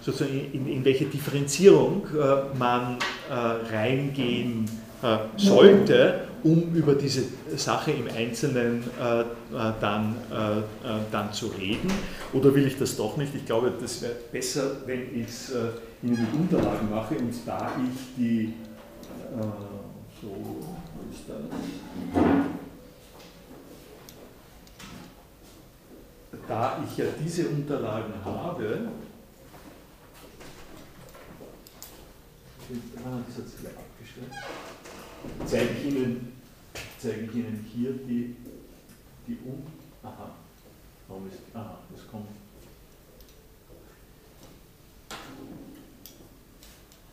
Speaker 1: sozusagen in, in, welche Differenzierung man reingehen äh, sollte, um über diese Sache im Einzelnen äh, äh, dann, dann zu reden. Oder will ich das doch nicht? Ich glaube, das wäre besser, wenn ich es Ihnen mit Unterlagen mache und da ich die, so, wo ist das? Da ich ja diese Unterlagen habe, ah, zeige ich Ihnen, zeige ich Ihnen hier die, die Um. Aha, warum ist, aha, das kommt.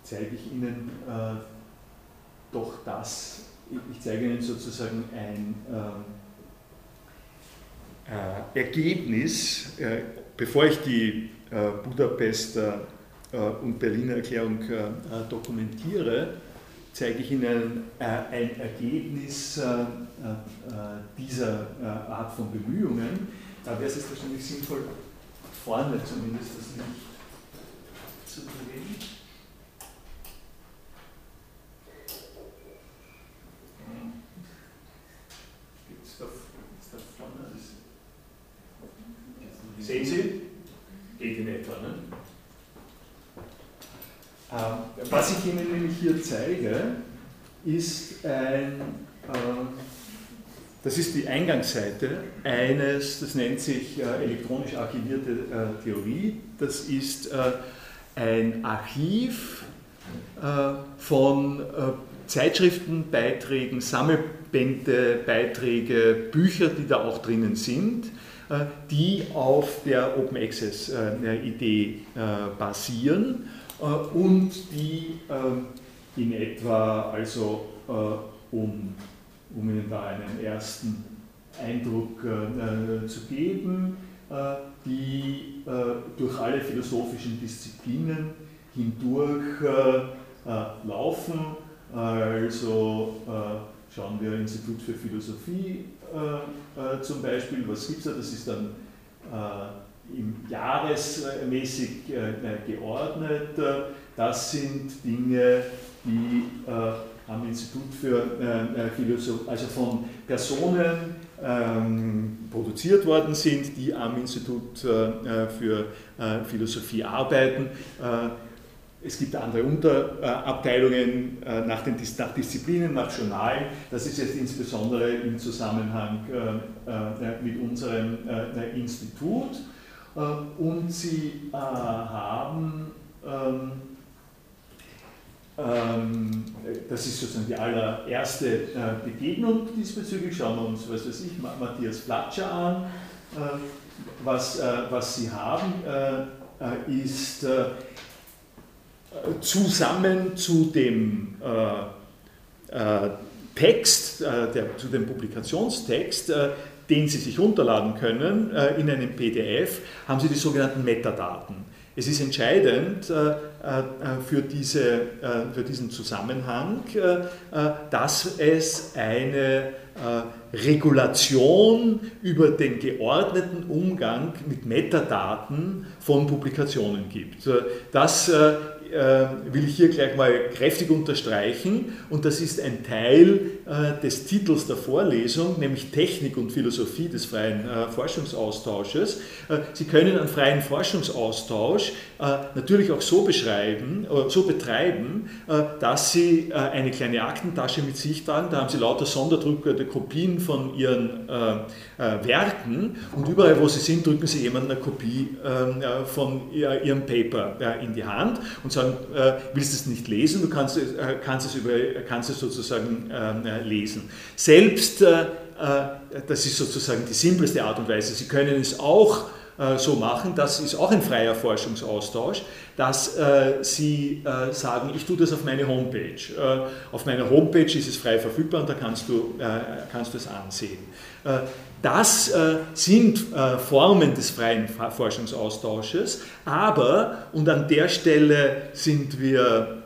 Speaker 1: Zeige ich Ihnen äh, doch das, ich zeige Ihnen sozusagen ein äh, Ergebnis, äh, bevor ich die äh, Budapester äh, und Berliner Erklärung dokumentiere, zeige ich Ihnen äh, ein Ergebnis äh, äh, dieser Art von Bemühungen. Da wäre es wahrscheinlich sinnvoll, vorne zumindest das Licht zu drehen. Gibt es da, da vorne? Sehen Sie? Geht in etwa, ne? Ähm, was ich Ihnen nämlich hier zeige, ist ein, ähm, das ist die Eingangsseite eines, das nennt sich äh, elektronisch archivierte äh, Theorie. Das ist äh, ein Archiv von Zeitschriftenbeiträgen, Sammelbände, Beiträge, Bücher, die da auch drinnen sind, die auf der Open Access Idee basieren äh, und die ähm, in etwa, also äh, um, um Ihnen da einen ersten Eindruck äh, zu geben, die durch alle philosophischen Disziplinen hindurch laufen. Also schauen wir Institut für Philosophie zum Beispiel, was gibt es da? Das ist dann im jahresmäßig äh, geordnet. Das sind Dinge, die äh, am Institut für äh, Philosophie, also von Personen ähm, produziert worden sind, die am Institut für Philosophie arbeiten. Es gibt andere Unterabteilungen nach, den, nach Disziplinen, nach Journalen. Das ist jetzt insbesondere im Zusammenhang mit unserem Institut. Äh, und sie äh, haben, ähm, ähm, das ist sozusagen die allererste äh, Begegnung diesbezüglich, schauen wir uns, was weiß ich, Matthias Flatscher an. was, was sie haben, ist zusammen zu dem Text, der, zu dem Publikationstext, den Sie sich runterladen können äh, in einem PDF, haben Sie die sogenannten Metadaten. Es ist entscheidend äh, äh, für, diese, für diesen Zusammenhang, dass es eine Regulation über den geordneten Umgang mit Metadaten von Publikationen gibt. Das will ich hier gleich mal kräftig unterstreichen. Und das ist ein Teil des Titels der Vorlesung, nämlich Technik und Philosophie des freien Forschungsaustausches. Sie können einen freien Forschungsaustausch natürlich auch so beschreiben, so betreiben, dass Sie eine kleine Aktentasche mit sich tragen, da haben Sie lauter sonderdruckerte Kopien von Ihren Werken. Und überall, wo Sie sind, drücken Sie jemanden eine Kopie ähm, von Ihrem Paper in die Hand und sagen, äh, willst du es nicht lesen, du kannst, äh, kannst, es, über, kannst es sozusagen ähm, äh, lesen. Selbst, das ist sozusagen die simpleste Art und Weise, Sie können es auch so machen, das ist auch ein freier Forschungsaustausch, dass Sie sagen, ich tue das auf meine Homepage. auf meiner Homepage ist es frei verfügbar und da kannst du, kannst du es ansehen. Das äh, sind äh, Formen des freien Forschungsaustausches, aber, und an der Stelle sind wir,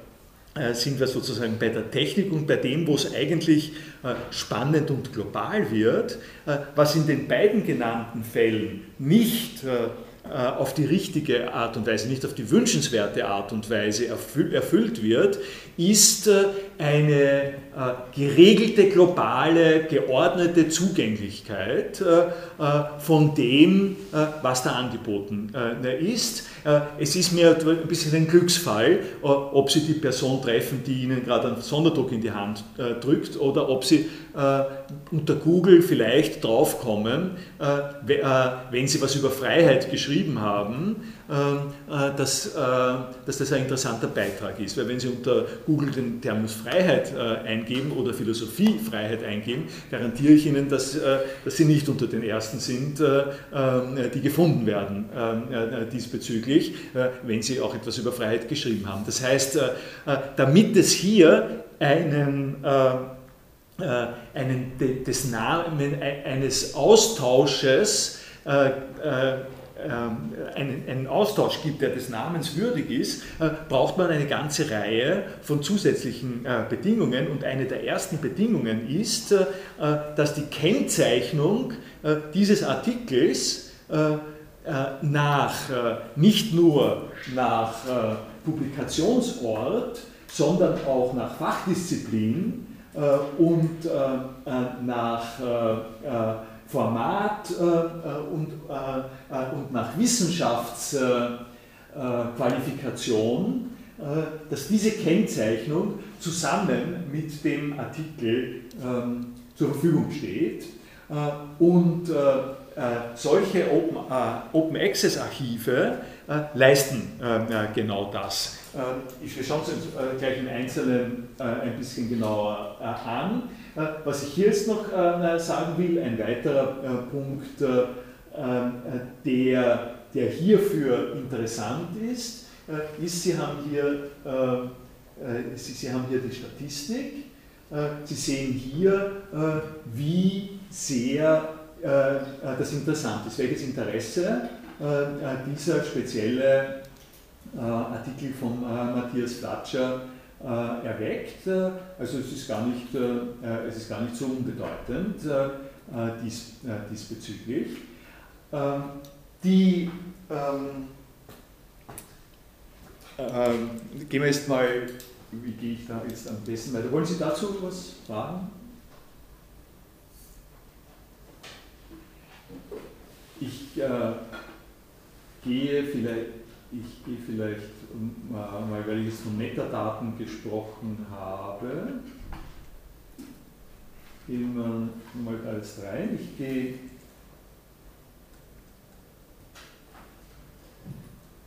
Speaker 1: äh, sind wir sozusagen bei der Technik und bei dem, wo es eigentlich äh, spannend und global wird, äh, was in den beiden genannten Fällen nicht äh, auf die richtige Art und Weise, nicht auf die wünschenswerte Art und Weise erfüllt wird, ist eine äh, geregelte, globale, geordnete Zugänglichkeit äh, äh, von dem, was da angeboten ist. Es ist mir ein bisschen ein Glücksfall, ob Sie die Person treffen, die Ihnen gerade einen Sonderdruck in die Hand drückt oder ob Sie unter Google vielleicht draufkommen, wenn Sie was über Freiheit geschrieben haben, dass, dass das ein interessanter Beitrag ist. Weil wenn Sie unter Google den Terminus Freiheit eingeben oder Philosophiefreiheit eingeben, garantiere ich Ihnen, dass, äh, dass Sie nicht unter den Ersten sind, äh, äh, die gefunden werden diesbezüglich, wenn Sie auch etwas über Freiheit geschrieben haben. Das heißt, damit es hier einen einen, des Namen, eines Austausches ähm, einen, einen, Austausch gibt, der des Namens würdig ist, äh, braucht man eine ganze Reihe von zusätzlichen äh, Bedingungen. Und eine der ersten Bedingungen ist, äh, dass die Kennzeichnung dieses Artikels nach, nicht nur nach Publikationsort, sondern auch nach Fachdisziplin und nach Format äh, äh, und, äh, und nach Wissenschaftsqualifikation, dass diese Kennzeichnung zusammen mit dem Artikel ähm, zur Verfügung steht. Und solche Open, Access Archive leisten genau das. Ich schaue es uns gleich im Einzelnen ein bisschen genauer an. Äh, was ich hier jetzt noch äh, sagen will, ein weiterer äh, Punkt, der, der hierfür interessant ist, ist, Sie haben hier, Sie haben hier die Statistik. Sie sehen hier, wie sehr das interessant ist, welches Interesse dieser spezielle Artikel von Matthias Flatscher äh, erweckt. Also es ist gar nicht, äh, es ist gar nicht so unbedeutend äh, dies, diesbezüglich. Ähm, die ähm, ähm, gehen wir jetzt mal, wie gehe ich da jetzt am besten weiter? Wollen Sie dazu was fragen? Ich äh, gehe vielleicht, ich gehe vielleicht mal, weil ich jetzt von Metadaten gesprochen habe, gehen wir mal alles rein. Ich gehe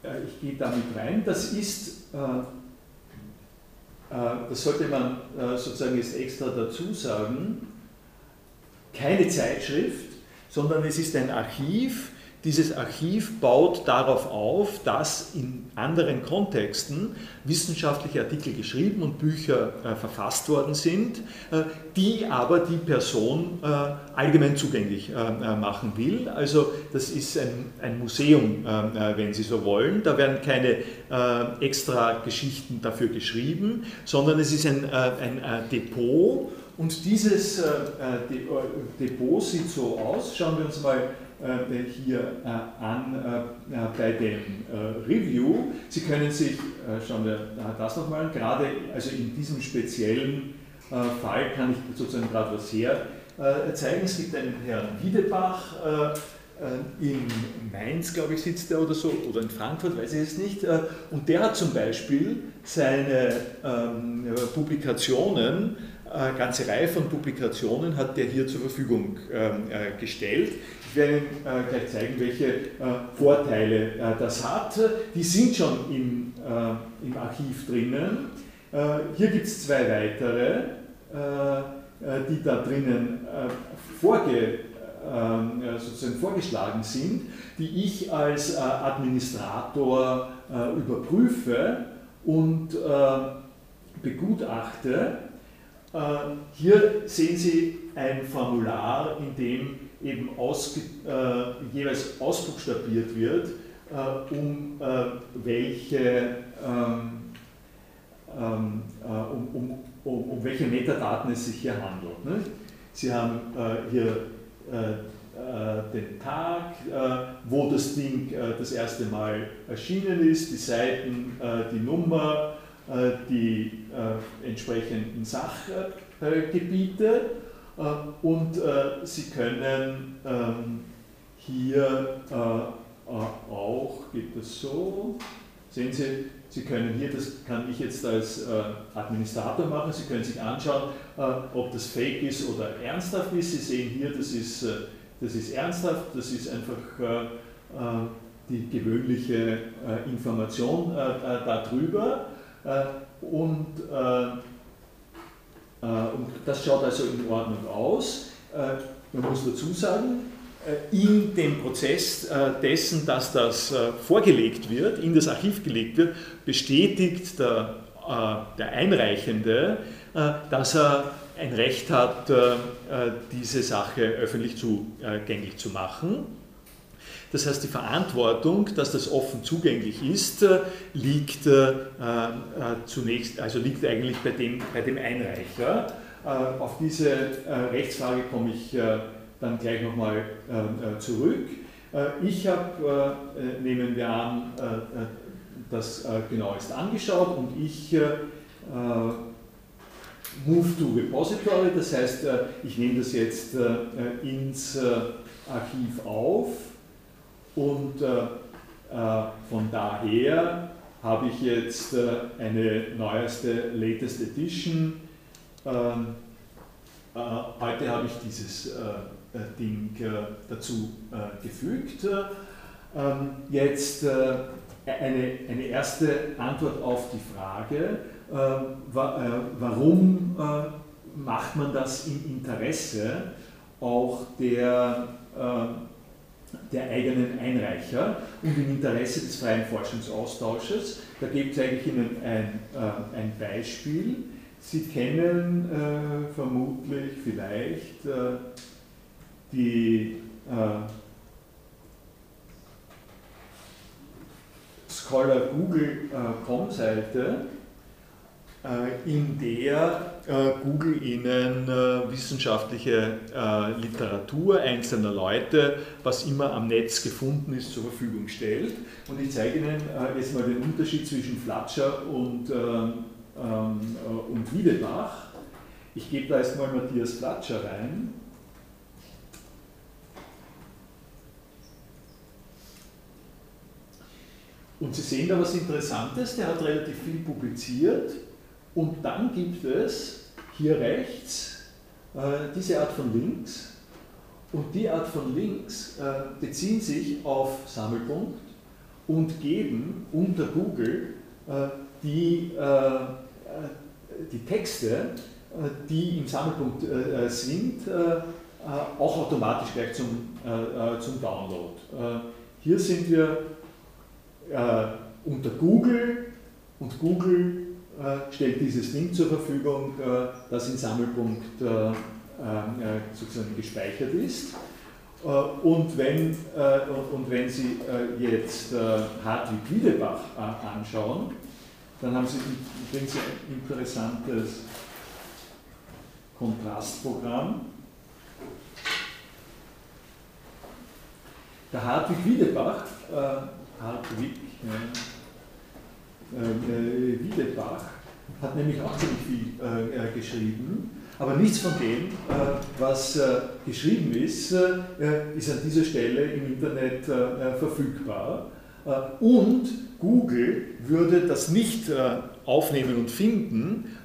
Speaker 1: ich gehe damit rein. Das ist, äh, äh, das sollte man äh, sozusagen jetzt extra dazu sagen, keine Zeitschrift, sondern es ist ein Archiv, dieses Archiv baut darauf auf, dass in anderen Kontexten wissenschaftliche Artikel geschrieben und Bücher äh, verfasst worden sind, äh, die aber die Person äh, allgemein zugänglich äh, äh, machen will. Also das ist ein, ein Museum, äh, wenn Sie so wollen. Da werden keine extra Geschichten dafür geschrieben, sondern es ist ein, ein Depot und dieses Depot sieht so aus. Schauen wir uns mal hier an bei dem Review. Sie können sich, schauen wir das nochmal gerade also in diesem speziellen Fall kann ich sozusagen gerade was her zeigen. Es gibt einen Herrn Wiedebach, in Mainz, glaube ich, sitzt er oder so, oder in Frankfurt, weiß ich es nicht. Und der hat zum Beispiel seine ähm, Publikationen eine ganze Reihe von Publikationen hat der hier zur Verfügung ähm, äh, gestellt. Ich werde Ihnen äh, gleich zeigen, welche äh, Vorteile das hat. Die sind schon im, im Archiv drinnen. hier gibt es zwei weitere, die da drinnen vorge, ähm, sozusagen vorgeschlagen sind, die ich als Administrator überprüfe und begutachte äh, hier sehen Sie ein Formular, in dem eben ausge, äh, jeweils ausbuchstabiert wird, äh, um äh, welche, ähm, ähm äh, um, um, um, um, welche Metadaten es sich hier handelt. Ne? Sie haben äh, hier den Tag, wo das Ding das erste Mal erschienen ist, die Seiten, die Nummer, äh, die äh, entsprechenden Sachgebiete äh, und Sie können ähm, hier auch, geht das so, sehen Sie, Sie können hier, das kann ich jetzt als Administrator machen, Sie können sich anschauen, ob das fake ist oder ernsthaft ist. Sie sehen hier, das ist, das ist ernsthaft, das ist einfach die gewöhnliche Information darüber. Äh, und, äh, äh, und das schaut also in Ordnung aus. Man muss dazu sagen, in dem Prozess dessen, dass das vorgelegt wird, in das Archiv gelegt wird, bestätigt der, der Einreichende, dass er ein Recht hat, diese Sache öffentlich zugänglich zu machen. Das heißt, die Verantwortung, dass das offen zugänglich ist, äh, liegt äh, äh, zunächst, also liegt eigentlich bei dem, bei dem Einreicher. Auf diese Rechtsfrage komme ich dann gleich nochmal zurück. ich habe, nehmen wir an, das genauest angeschaut und ich Move to Repository, das heißt, ich nehme das jetzt ins Archiv auf und äh, äh, von daher habe ich jetzt äh, eine neueste Latest Edition. Ähm, äh, heute habe ich dieses äh, äh, Ding dazu gefügt. Ähm, jetzt eine, eine erste Antwort auf die Frage, warum macht man das im Interesse auch der der eigenen Einreicher und im Interesse des freien Forschungsaustausches. Da gebe ich eigentlich Ihnen ein, äh, ein Beispiel. Sie kennen äh, vermutlich vielleicht äh, die äh, Scholar Google.com-Seite äh, in der äh, Google Ihnen äh, wissenschaftliche Literatur einzelner Leute, was immer am Netz gefunden ist, zur Verfügung stellt. Und ich zeige Ihnen jetzt mal den Unterschied zwischen Flatscher und, ähm, und Wiedebach. Ich gebe da erstmal Matthias Flatscher rein. Und Sie sehen da was Interessantes, der hat relativ viel publiziert und dann gibt es hier rechts äh, diese Art von Links. Und die Art von Links äh, beziehen sich auf Sammelpunkt und geben unter Google äh, die, äh, äh, die Texte, äh, die im Sammelpunkt sind, auch automatisch gleich zum, zum Download. hier sind wir unter Google und Google stellt dieses Link zur Verfügung, äh, das in Sammelpunkt äh, sozusagen gespeichert ist. Und wenn, und wenn Sie jetzt Hartwig Wiedebach anschauen, dann haben Sie ein interessantes Kontrastprogramm. Der Hartwig Wiedebach, äh, Hartwig äh, Wiedebach hat nämlich auch ziemlich viel äh, geschrieben, aber nichts von dem, äh, was äh, geschrieben ist, äh, ist an dieser Stelle im Internet verfügbar. und Google würde das nicht aufnehmen und finden, äh,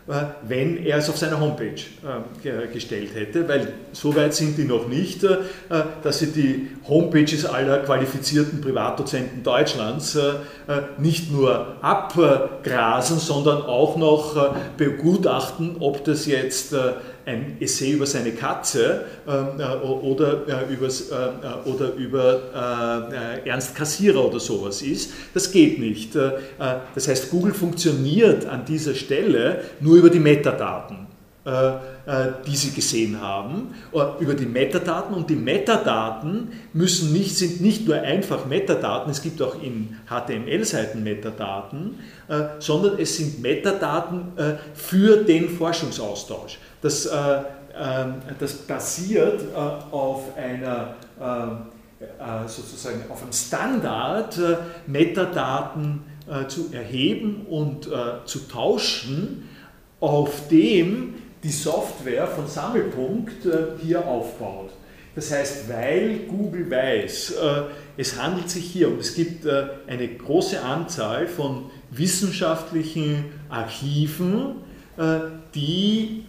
Speaker 1: wenn er es auf seiner Homepage äh, gestellt hätte, weil so weit sind die noch nicht, äh, dass sie die Homepages aller qualifizierten Privatdozenten Deutschlands nicht nur abgrasen, sondern auch noch begutachten, ob das jetzt ein Essay über seine Katze ähm, äh, oder, äh, übers, äh, äh oder über äh, Ernst Kassierer oder sowas ist. Das geht nicht. Äh, das heißt, Google funktioniert an dieser Stelle nur über die Metadaten die Sie gesehen haben, über die Metadaten. Und die Metadaten müssen nicht, sind nicht nur einfach Metadaten, es gibt auch in HTML-Seiten Metadaten, sondern es sind Metadaten für den Forschungsaustausch. Das, äh, ähm, das basiert äh, auf einer äh, sozusagen auf einem Standard, Metadaten zu erheben und zu tauschen, auf dem die Software von Sammelpunkt hier aufbaut. Das heißt, weil Google weiß, es handelt sich hier und es gibt eine große Anzahl von wissenschaftlichen Archiven, die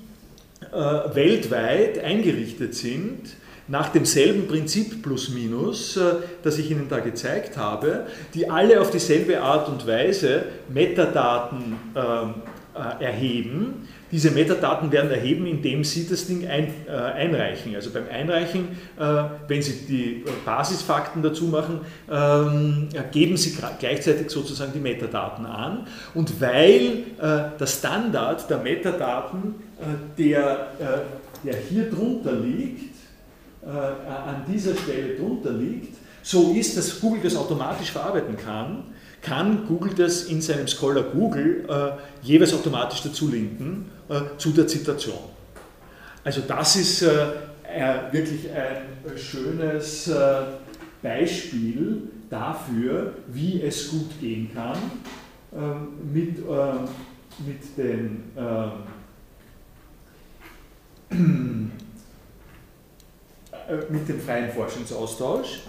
Speaker 1: äh, weltweit eingerichtet sind, nach demselben Prinzip plus minus, äh, das ich Ihnen da gezeigt habe, die alle auf dieselbe Art und Weise Metadaten ähm, äh, erheben. Diese Metadaten werden erheben, indem Sie das Ding ein, äh, einreichen. Also beim Einreichen, äh, wenn Sie die Basisfakten dazu machen, ähm, geben Sie gleichzeitig sozusagen die Metadaten an. Und weil äh, der Standard der Metadaten, äh, der, äh, der hier drunter liegt, an dieser Stelle drunter liegt, so ist, dass Google das automatisch verarbeiten kann, kann Google das in seinem Scholar Google äh, jeweils automatisch dazu linken äh, zu der Zitation. Also das ist äh, äh wirklich ein schönes äh, Beispiel dafür, wie es gut gehen kann ähm, mit, ähm, mit den ähm, äh, mit dem freien Forschungsaustausch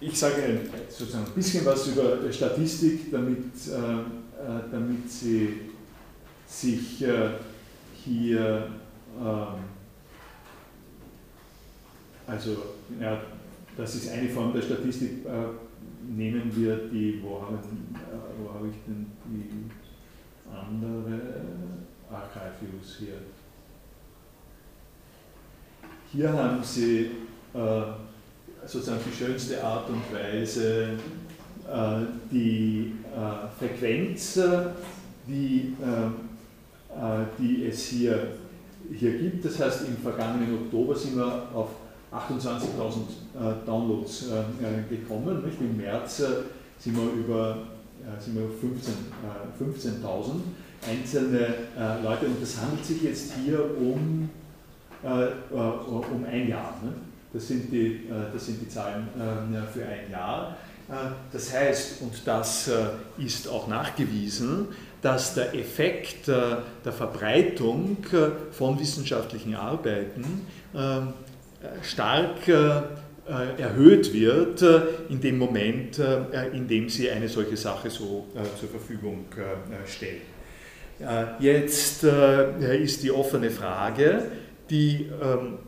Speaker 1: ich sage sozusagen ein bisschen was über Statistik, damit, äh, äh, damit Sie sich äh, hier, ähm, also ja, das ist eine Form der Statistik, nehmen wir die, wo habe, habe ich denn die andere Archive-Views hier? Hier haben Sie äh, sozusagen die schönste Art und Weise äh, die äh, Frequenz, die, äh, die es hier, hier gibt. Das heißt, im vergangenen Oktober sind wir auf 28.000 Downloads gekommen. Nicht? Im März sind wir über sind wir 15.000 15 einzelne Leute und das handelt sich jetzt hier um, um ein Jahr. Ne? Das sind die, äh, das sind die Zahlen äh, für ein Jahr. Äh, das heißt, und das ist auch nachgewiesen, dass der Effekt der Verbreitung von wissenschaftlichen Arbeiten stark erhöht wird in dem Moment, in dem sie eine solche Sache so zur Verfügung stellen. Jetzt ist die offene Frage, die ähm,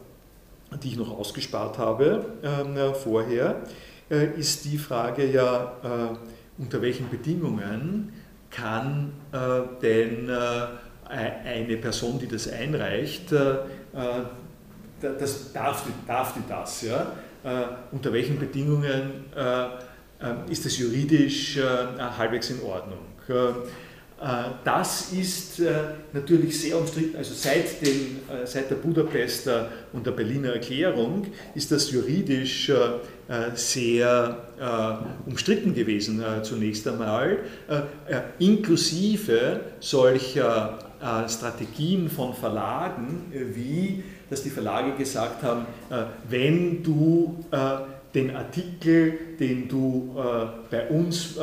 Speaker 1: die ich noch ausgespart habe äh, vorher, äh, ist die Frage ja, äh, unter welchen Bedingungen kann äh, denn äh, eine Person, die das einreicht, äh, das, darf, die, darf die das, ja? unter welchen Bedingungen ist das juridisch halbwegs in Ordnung. Äh, das ist äh, natürlich sehr umstritten. Also seit, den, äh, seit der Budapester und der Berliner Erklärung ist das juridisch sehr umstritten gewesen zunächst einmal, inklusive solcher Strategien von Verlagen wie dass die Verlage gesagt haben, wenn du den Artikel, den du bei uns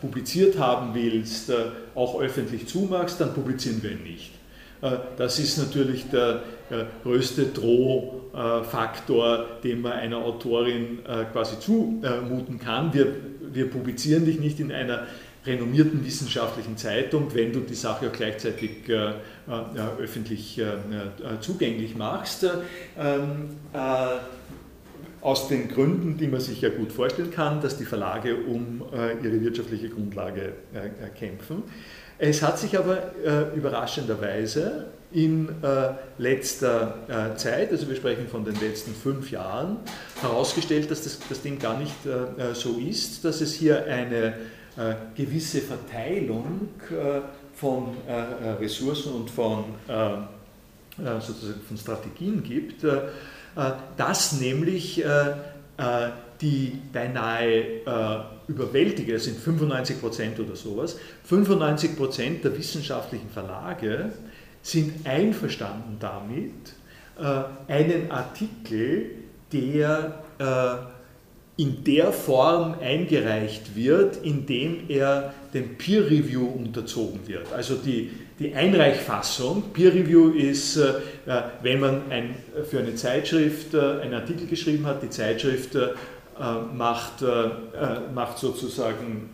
Speaker 1: publiziert haben willst, auch öffentlich zumachst, dann publizieren wir ihn nicht. Das ist natürlich der größte Drohfaktor, den man einer Autorin quasi zumuten kann. Wir, wir publizieren dich nicht in einer renommierten wissenschaftlichen Zeitung, wenn du die Sache auch gleichzeitig äh, äh, öffentlich äh, zugänglich machst. Aus den Gründen, die man sich ja gut vorstellen kann, dass die Verlage um ihre wirtschaftliche Grundlage kämpfen. Es hat sich aber überraschenderweise in letzter Zeit, also wir sprechen von den letzten fünf Jahren, herausgestellt, dass das, das Ding gar nicht so ist, dass es hier eine äh, gewisse Verteilung äh, von äh, Ressourcen und von, sozusagen von Strategien gibt, dass nämlich die beinahe überwältige, das sind 95 Prozent oder sowas, 95 Prozent der wissenschaftlichen Verlage sind einverstanden damit, einen Artikel, der in der Form eingereicht wird, in dem er dem Peer Review unterzogen wird. Also die, die Einreichfassung, Peer Review ist, äh, wenn man ein, für eine Zeitschrift äh, einen Artikel geschrieben hat, die Zeitschrift äh, macht, macht sozusagen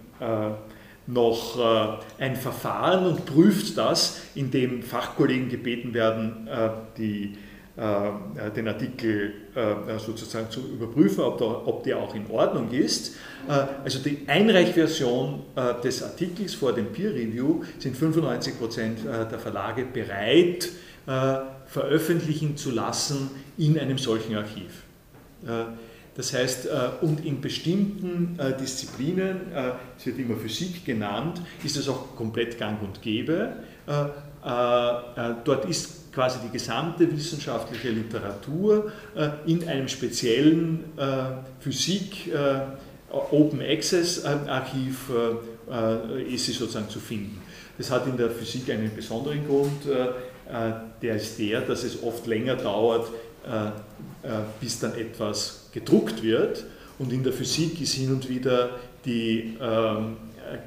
Speaker 1: noch ein Verfahren und prüft das, indem Fachkollegen gebeten werden, die den Artikel äh, sozusagen zu überprüfen, ob, der, ob der auch in Ordnung ist. Äh, also die Einreichversion des Artikels vor dem Peer Review sind 95 der Verlage bereit, veröffentlichen zu lassen in einem solchen Archiv. Das heißt, und in bestimmten Disziplinen, es wird immer Physik genannt, ist es auch komplett gang und gäbe. Dort ist quasi die gesamte wissenschaftliche Literatur äh, in einem speziellen äh, Physik äh, Open Access Archiv ist sie sozusagen zu finden. Das hat in der Physik einen besonderen Grund, der ist der, dass es oft länger dauert, bis dann etwas gedruckt wird. Und in der Physik ist hin und wieder die ähm,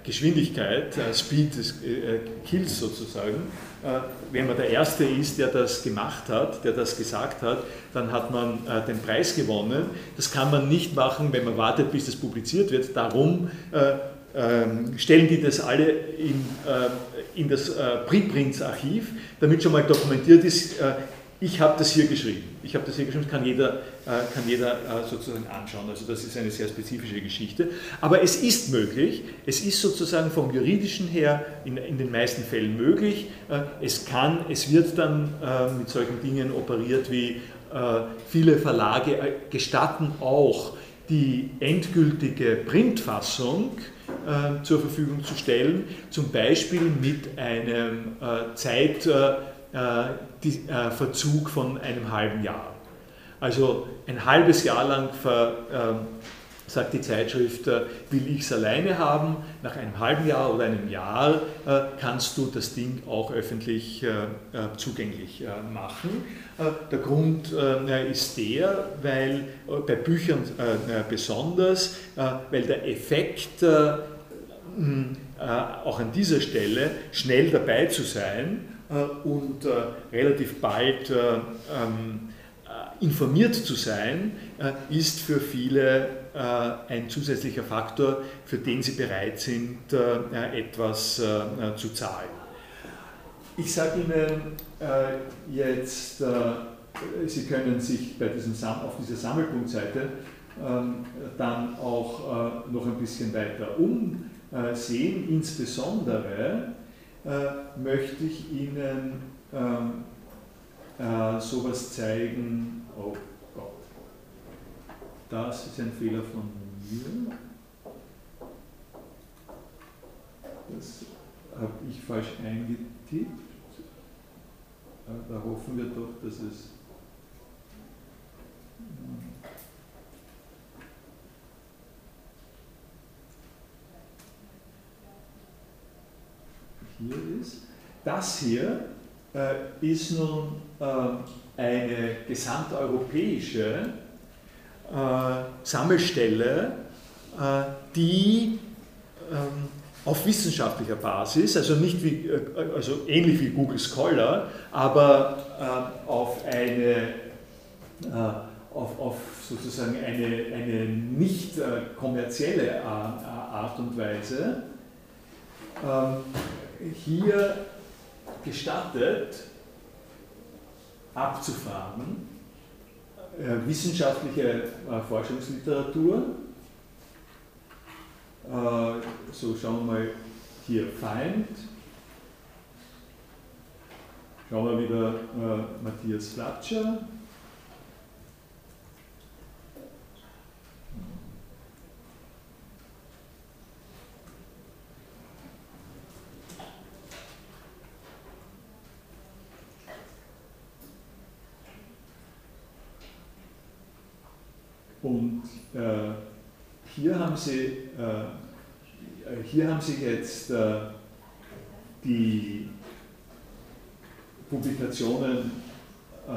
Speaker 1: Geschwindigkeit, Speed des Kills sozusagen, wenn man der Erste ist, der das gemacht hat, der das gesagt hat, dann hat man äh, den Preis gewonnen. Das kann man nicht machen, wenn man wartet, bis das publiziert wird. Darum äh, ähm, stellen die das alle in, in das Preprints-Archiv, damit schon mal dokumentiert ist, ich habe das hier geschrieben. Ich habe das hier geschrieben, das kann jeder, äh, kann jeder äh, sozusagen anschauen. Also das ist eine sehr spezifische Geschichte. Aber es ist möglich, es ist sozusagen vom juridischen her in, in den meisten Fällen möglich. Äh, es kann, es wird dann mit solchen Dingen operiert wie viele Verlage gestatten auch die endgültige Printfassung zur Verfügung zu stellen, zum Beispiel mit einem Zeit die, äh, Verzug von einem halben Jahr. Also ein halbes Jahr lang ver, äh, sagt die Zeitschrift, äh, will ich es alleine haben. Nach einem halben Jahr oder einem Jahr äh, kannst du das Ding auch öffentlich äh, zugänglich machen. der Grund ist der, weil bei Büchern besonders, weil der Effekt auch an dieser Stelle schnell dabei zu sein äh, und äh, relativ bald äh, ähm, informiert zu sein, ist für viele ein zusätzlicher Faktor, für den sie bereit sind, etwas zu zahlen. Ich sage Ihnen jetzt, Sie können sich bei diesem, auf dieser Sammelpunktseite ähm, dann auch noch ein bisschen weiter umsehen, insbesondere äh, möchte ich Ihnen ähm, äh, sowas zeigen. Oh Gott, das ist ein Fehler von mir. Das habe ich falsch eingetippt. Da hoffen wir doch, dass es. Hier ist. Das hier äh, ist nun äh, eine gesamteuropäische äh, Sammelstelle, äh, die ähm, auf wissenschaftlicher Basis, also nicht wie, äh, also ähnlich wie Google Scholar, aber äh, auf eine auf, auf, sozusagen eine, eine nicht kommerzielle Art und Weise ähm, hier gestattet, abzufragen, äh, wissenschaftliche äh, Forschungsliteratur. Äh, so schauen wir mal hier Feind. Schauen wir wieder äh, Matthias Flatscher. Und äh, hier, haben Sie, äh, hier haben Sie jetzt äh, die Publikationen äh,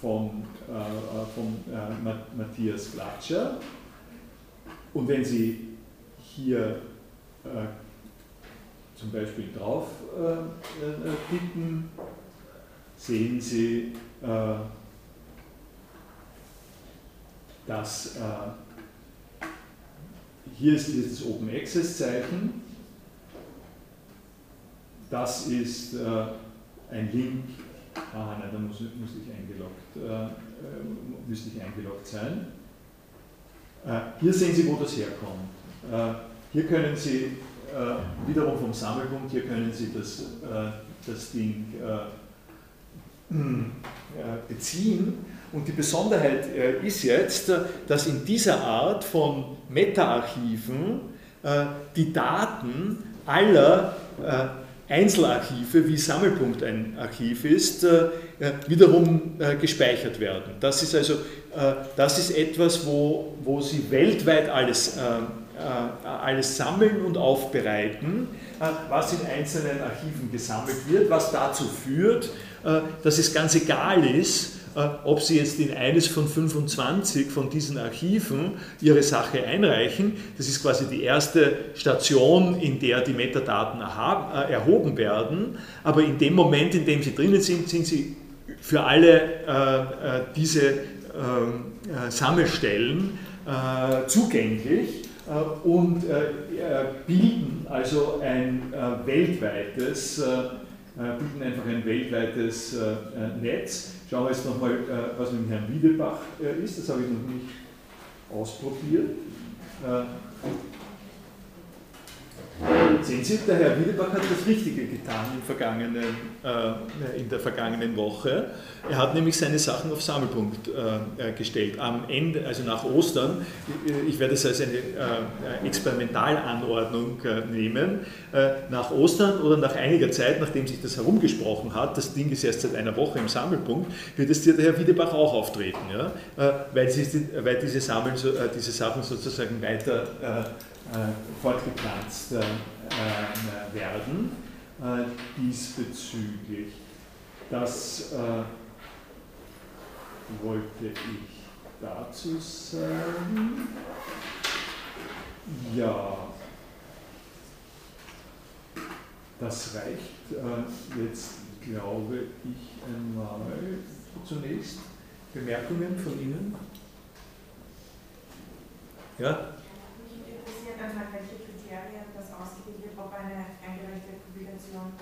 Speaker 1: von, äh, von äh, Matthias Glatscher. Und wenn Sie hier zum Beispiel drauf klicken, sehen Sie dass äh, hier ist dieses Open Access Zeichen, das ist äh, ein Link, ah nein, da muss, muss ich eingeloggt, äh, müsste ich eingeloggt sein. Hier sehen Sie, wo das herkommt. Hier können Sie wiederum vom Sammelpunkt, hier können Sie das, das Ding [clears throat] beziehen und die Besonderheit äh, ist jetzt, äh, dass in dieser Art von Meta-Archiven äh, die Daten aller Einzelarchive, wie Sammelpunkt ein Archiv ist, wiederum gespeichert werden. Das ist also das ist etwas, wo, wo Sie weltweit alles, alles sammeln und aufbereiten, was in einzelnen Archiven gesammelt wird, was dazu führt, dass es ganz egal ist, ob Sie jetzt in eines von 25 von diesen Archiven Ihre Sache einreichen. Das ist quasi die erste Station, in der die Metadaten äh, erhoben werden. Aber in dem Moment, in dem Sie drinnen sind, sind Sie für alle äh, diese ähm, Sammelstellen zugänglich und bilden also ein weltweites, bilden einfach ein weltweites Netz Schauen wir jetzt nochmal, äh, was mit Herrn Wiedebach äh, ist. Das habe ich noch nicht ausprobiert. Äh, Sehen Sie, der Herr Wiedebach hat das Richtige getan im vergangenen, äh, in der vergangenen Woche. Er hat nämlich seine Sachen auf Sammelpunkt äh, gestellt. Am Ende, also nach Ostern, ich werde es als eine äh, Experimentalanordnung äh, nehmen, äh, nach Ostern oder nach einiger Zeit, nachdem sich das herumgesprochen hat, das Ding ist erst seit einer Woche im Sammelpunkt, wird es dir der Herr Wiedebach auch auftreten, ja? Äh, weil, sie, weil diese, Sammeln, diese Sachen sozusagen weiter fortgepflanzt äh, werden äh, diesbezüglich. Das äh, wollte ich dazu sagen. Ja, das reicht äh, jetzt, glaube ich, einmal zunächst. Bemerkungen von Ihnen?
Speaker 2: Ja? Mich interessiert einfach, welche Kriterien das ausgewählt wird, ob eine eingereichte Publikation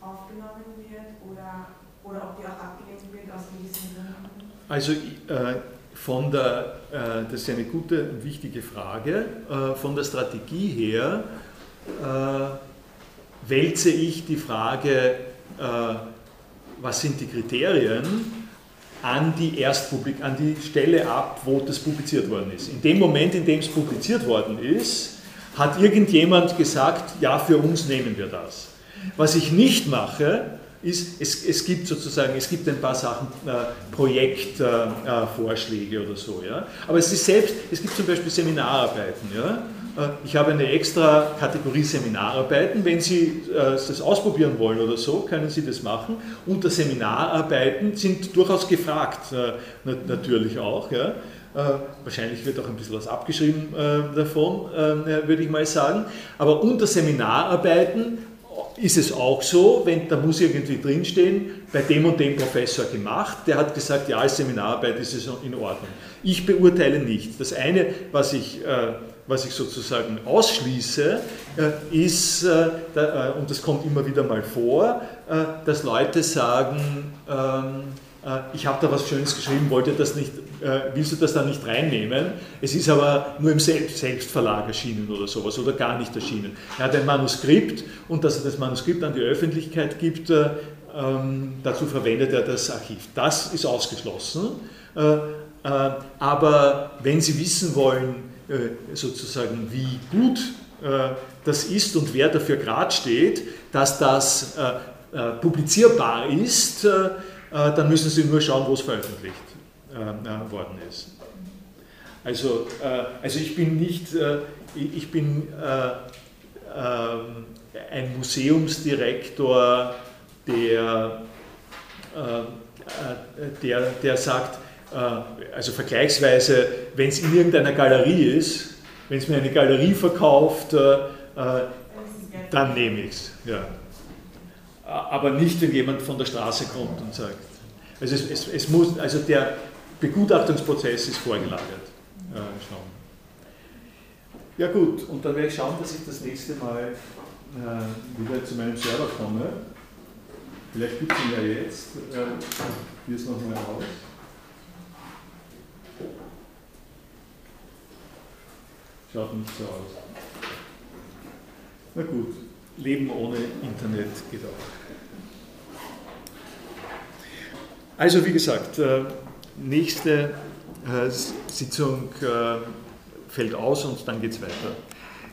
Speaker 2: aufgenommen wird oder, oder ob die auch abgelehnt wird aus gewissen Gründen?
Speaker 1: Also äh, von der, äh, das ist eine gute und wichtige Frage, äh, von der Strategie her äh, wälze ich die Frage, äh, was sind die Kriterien, an die Erstpublik, an die Stelle ab, wo das publiziert worden ist. In dem Moment, in dem es publiziert worden ist, hat irgendjemand gesagt, ja, für uns nehmen wir das. Was ich nicht mache, ist, es, es gibt sozusagen, es gibt ein paar Sachen, äh, Projektvorschläge äh, äh oder so, ja. Aber es ist selbst, es gibt zum Beispiel Seminararbeiten, ja. äh, ich habe eine extra Kategorie Seminararbeiten. Wenn Sie äh, das ausprobieren wollen oder so, können Sie das machen. Unter Seminararbeiten sind durchaus gefragt, natürlich auch. Ja. Wahrscheinlich wird auch ein bisschen was abgeschrieben davon, würde ich mal sagen. Aber unter Seminararbeiten ist es auch so, wenn da muss irgendwie drinstehen, bei dem und dem Professor gemacht, der hat gesagt, ja, als Seminararbeit ist es in Ordnung. Ich beurteile nicht. Das eine, was ich was ich sozusagen ausschließe, äh, ist, äh, äh, und das kommt immer wieder mal vor, dass Leute sagen, ähm, ich habe da was Schönes geschrieben, wollte das nicht, willst du das da nicht reinnehmen? Es ist aber nur im Selbstverlag erschienen oder sowas oder gar nicht erschienen. Er hat ein Manuskript und dass er das Manuskript an die Öffentlichkeit gibt, ähm, dazu verwendet er das Archiv. Das ist ausgeschlossen. aber wenn Sie wissen wollen, äh, sozusagen, wie gut äh, das ist und wer dafür gerade steht, dass das äh, publizierbar ist, dann müssen Sie nur schauen, wo es veröffentlicht worden ist. Also, also ich bin nicht, ich bin ähm, ein Museumsdirektor, der, der, der sagt, äh, also vergleichsweise, wenn es in irgendeiner Galerie ist, wenn es mir eine Galerie verkauft, äh, äh, dann nehme ich es. Ja. Aber nicht, wenn jemand von der Straße kommt und sagt. Also, es, es, es muss, also der Begutachtungsprozess ist vorgelagert. Ja gut, und dann werde ich schauen, dass ich das nächste Mal wieder zu meinem Server komme. Vielleicht gibt es ihn ja jetzt. Hier ist nochmal raus. Schaut nicht so aus. Na gut, Leben ohne Internet geht auch. Also wie gesagt, äh, nächste äh, Sitzung äh, fällt aus und dann geht es weiter.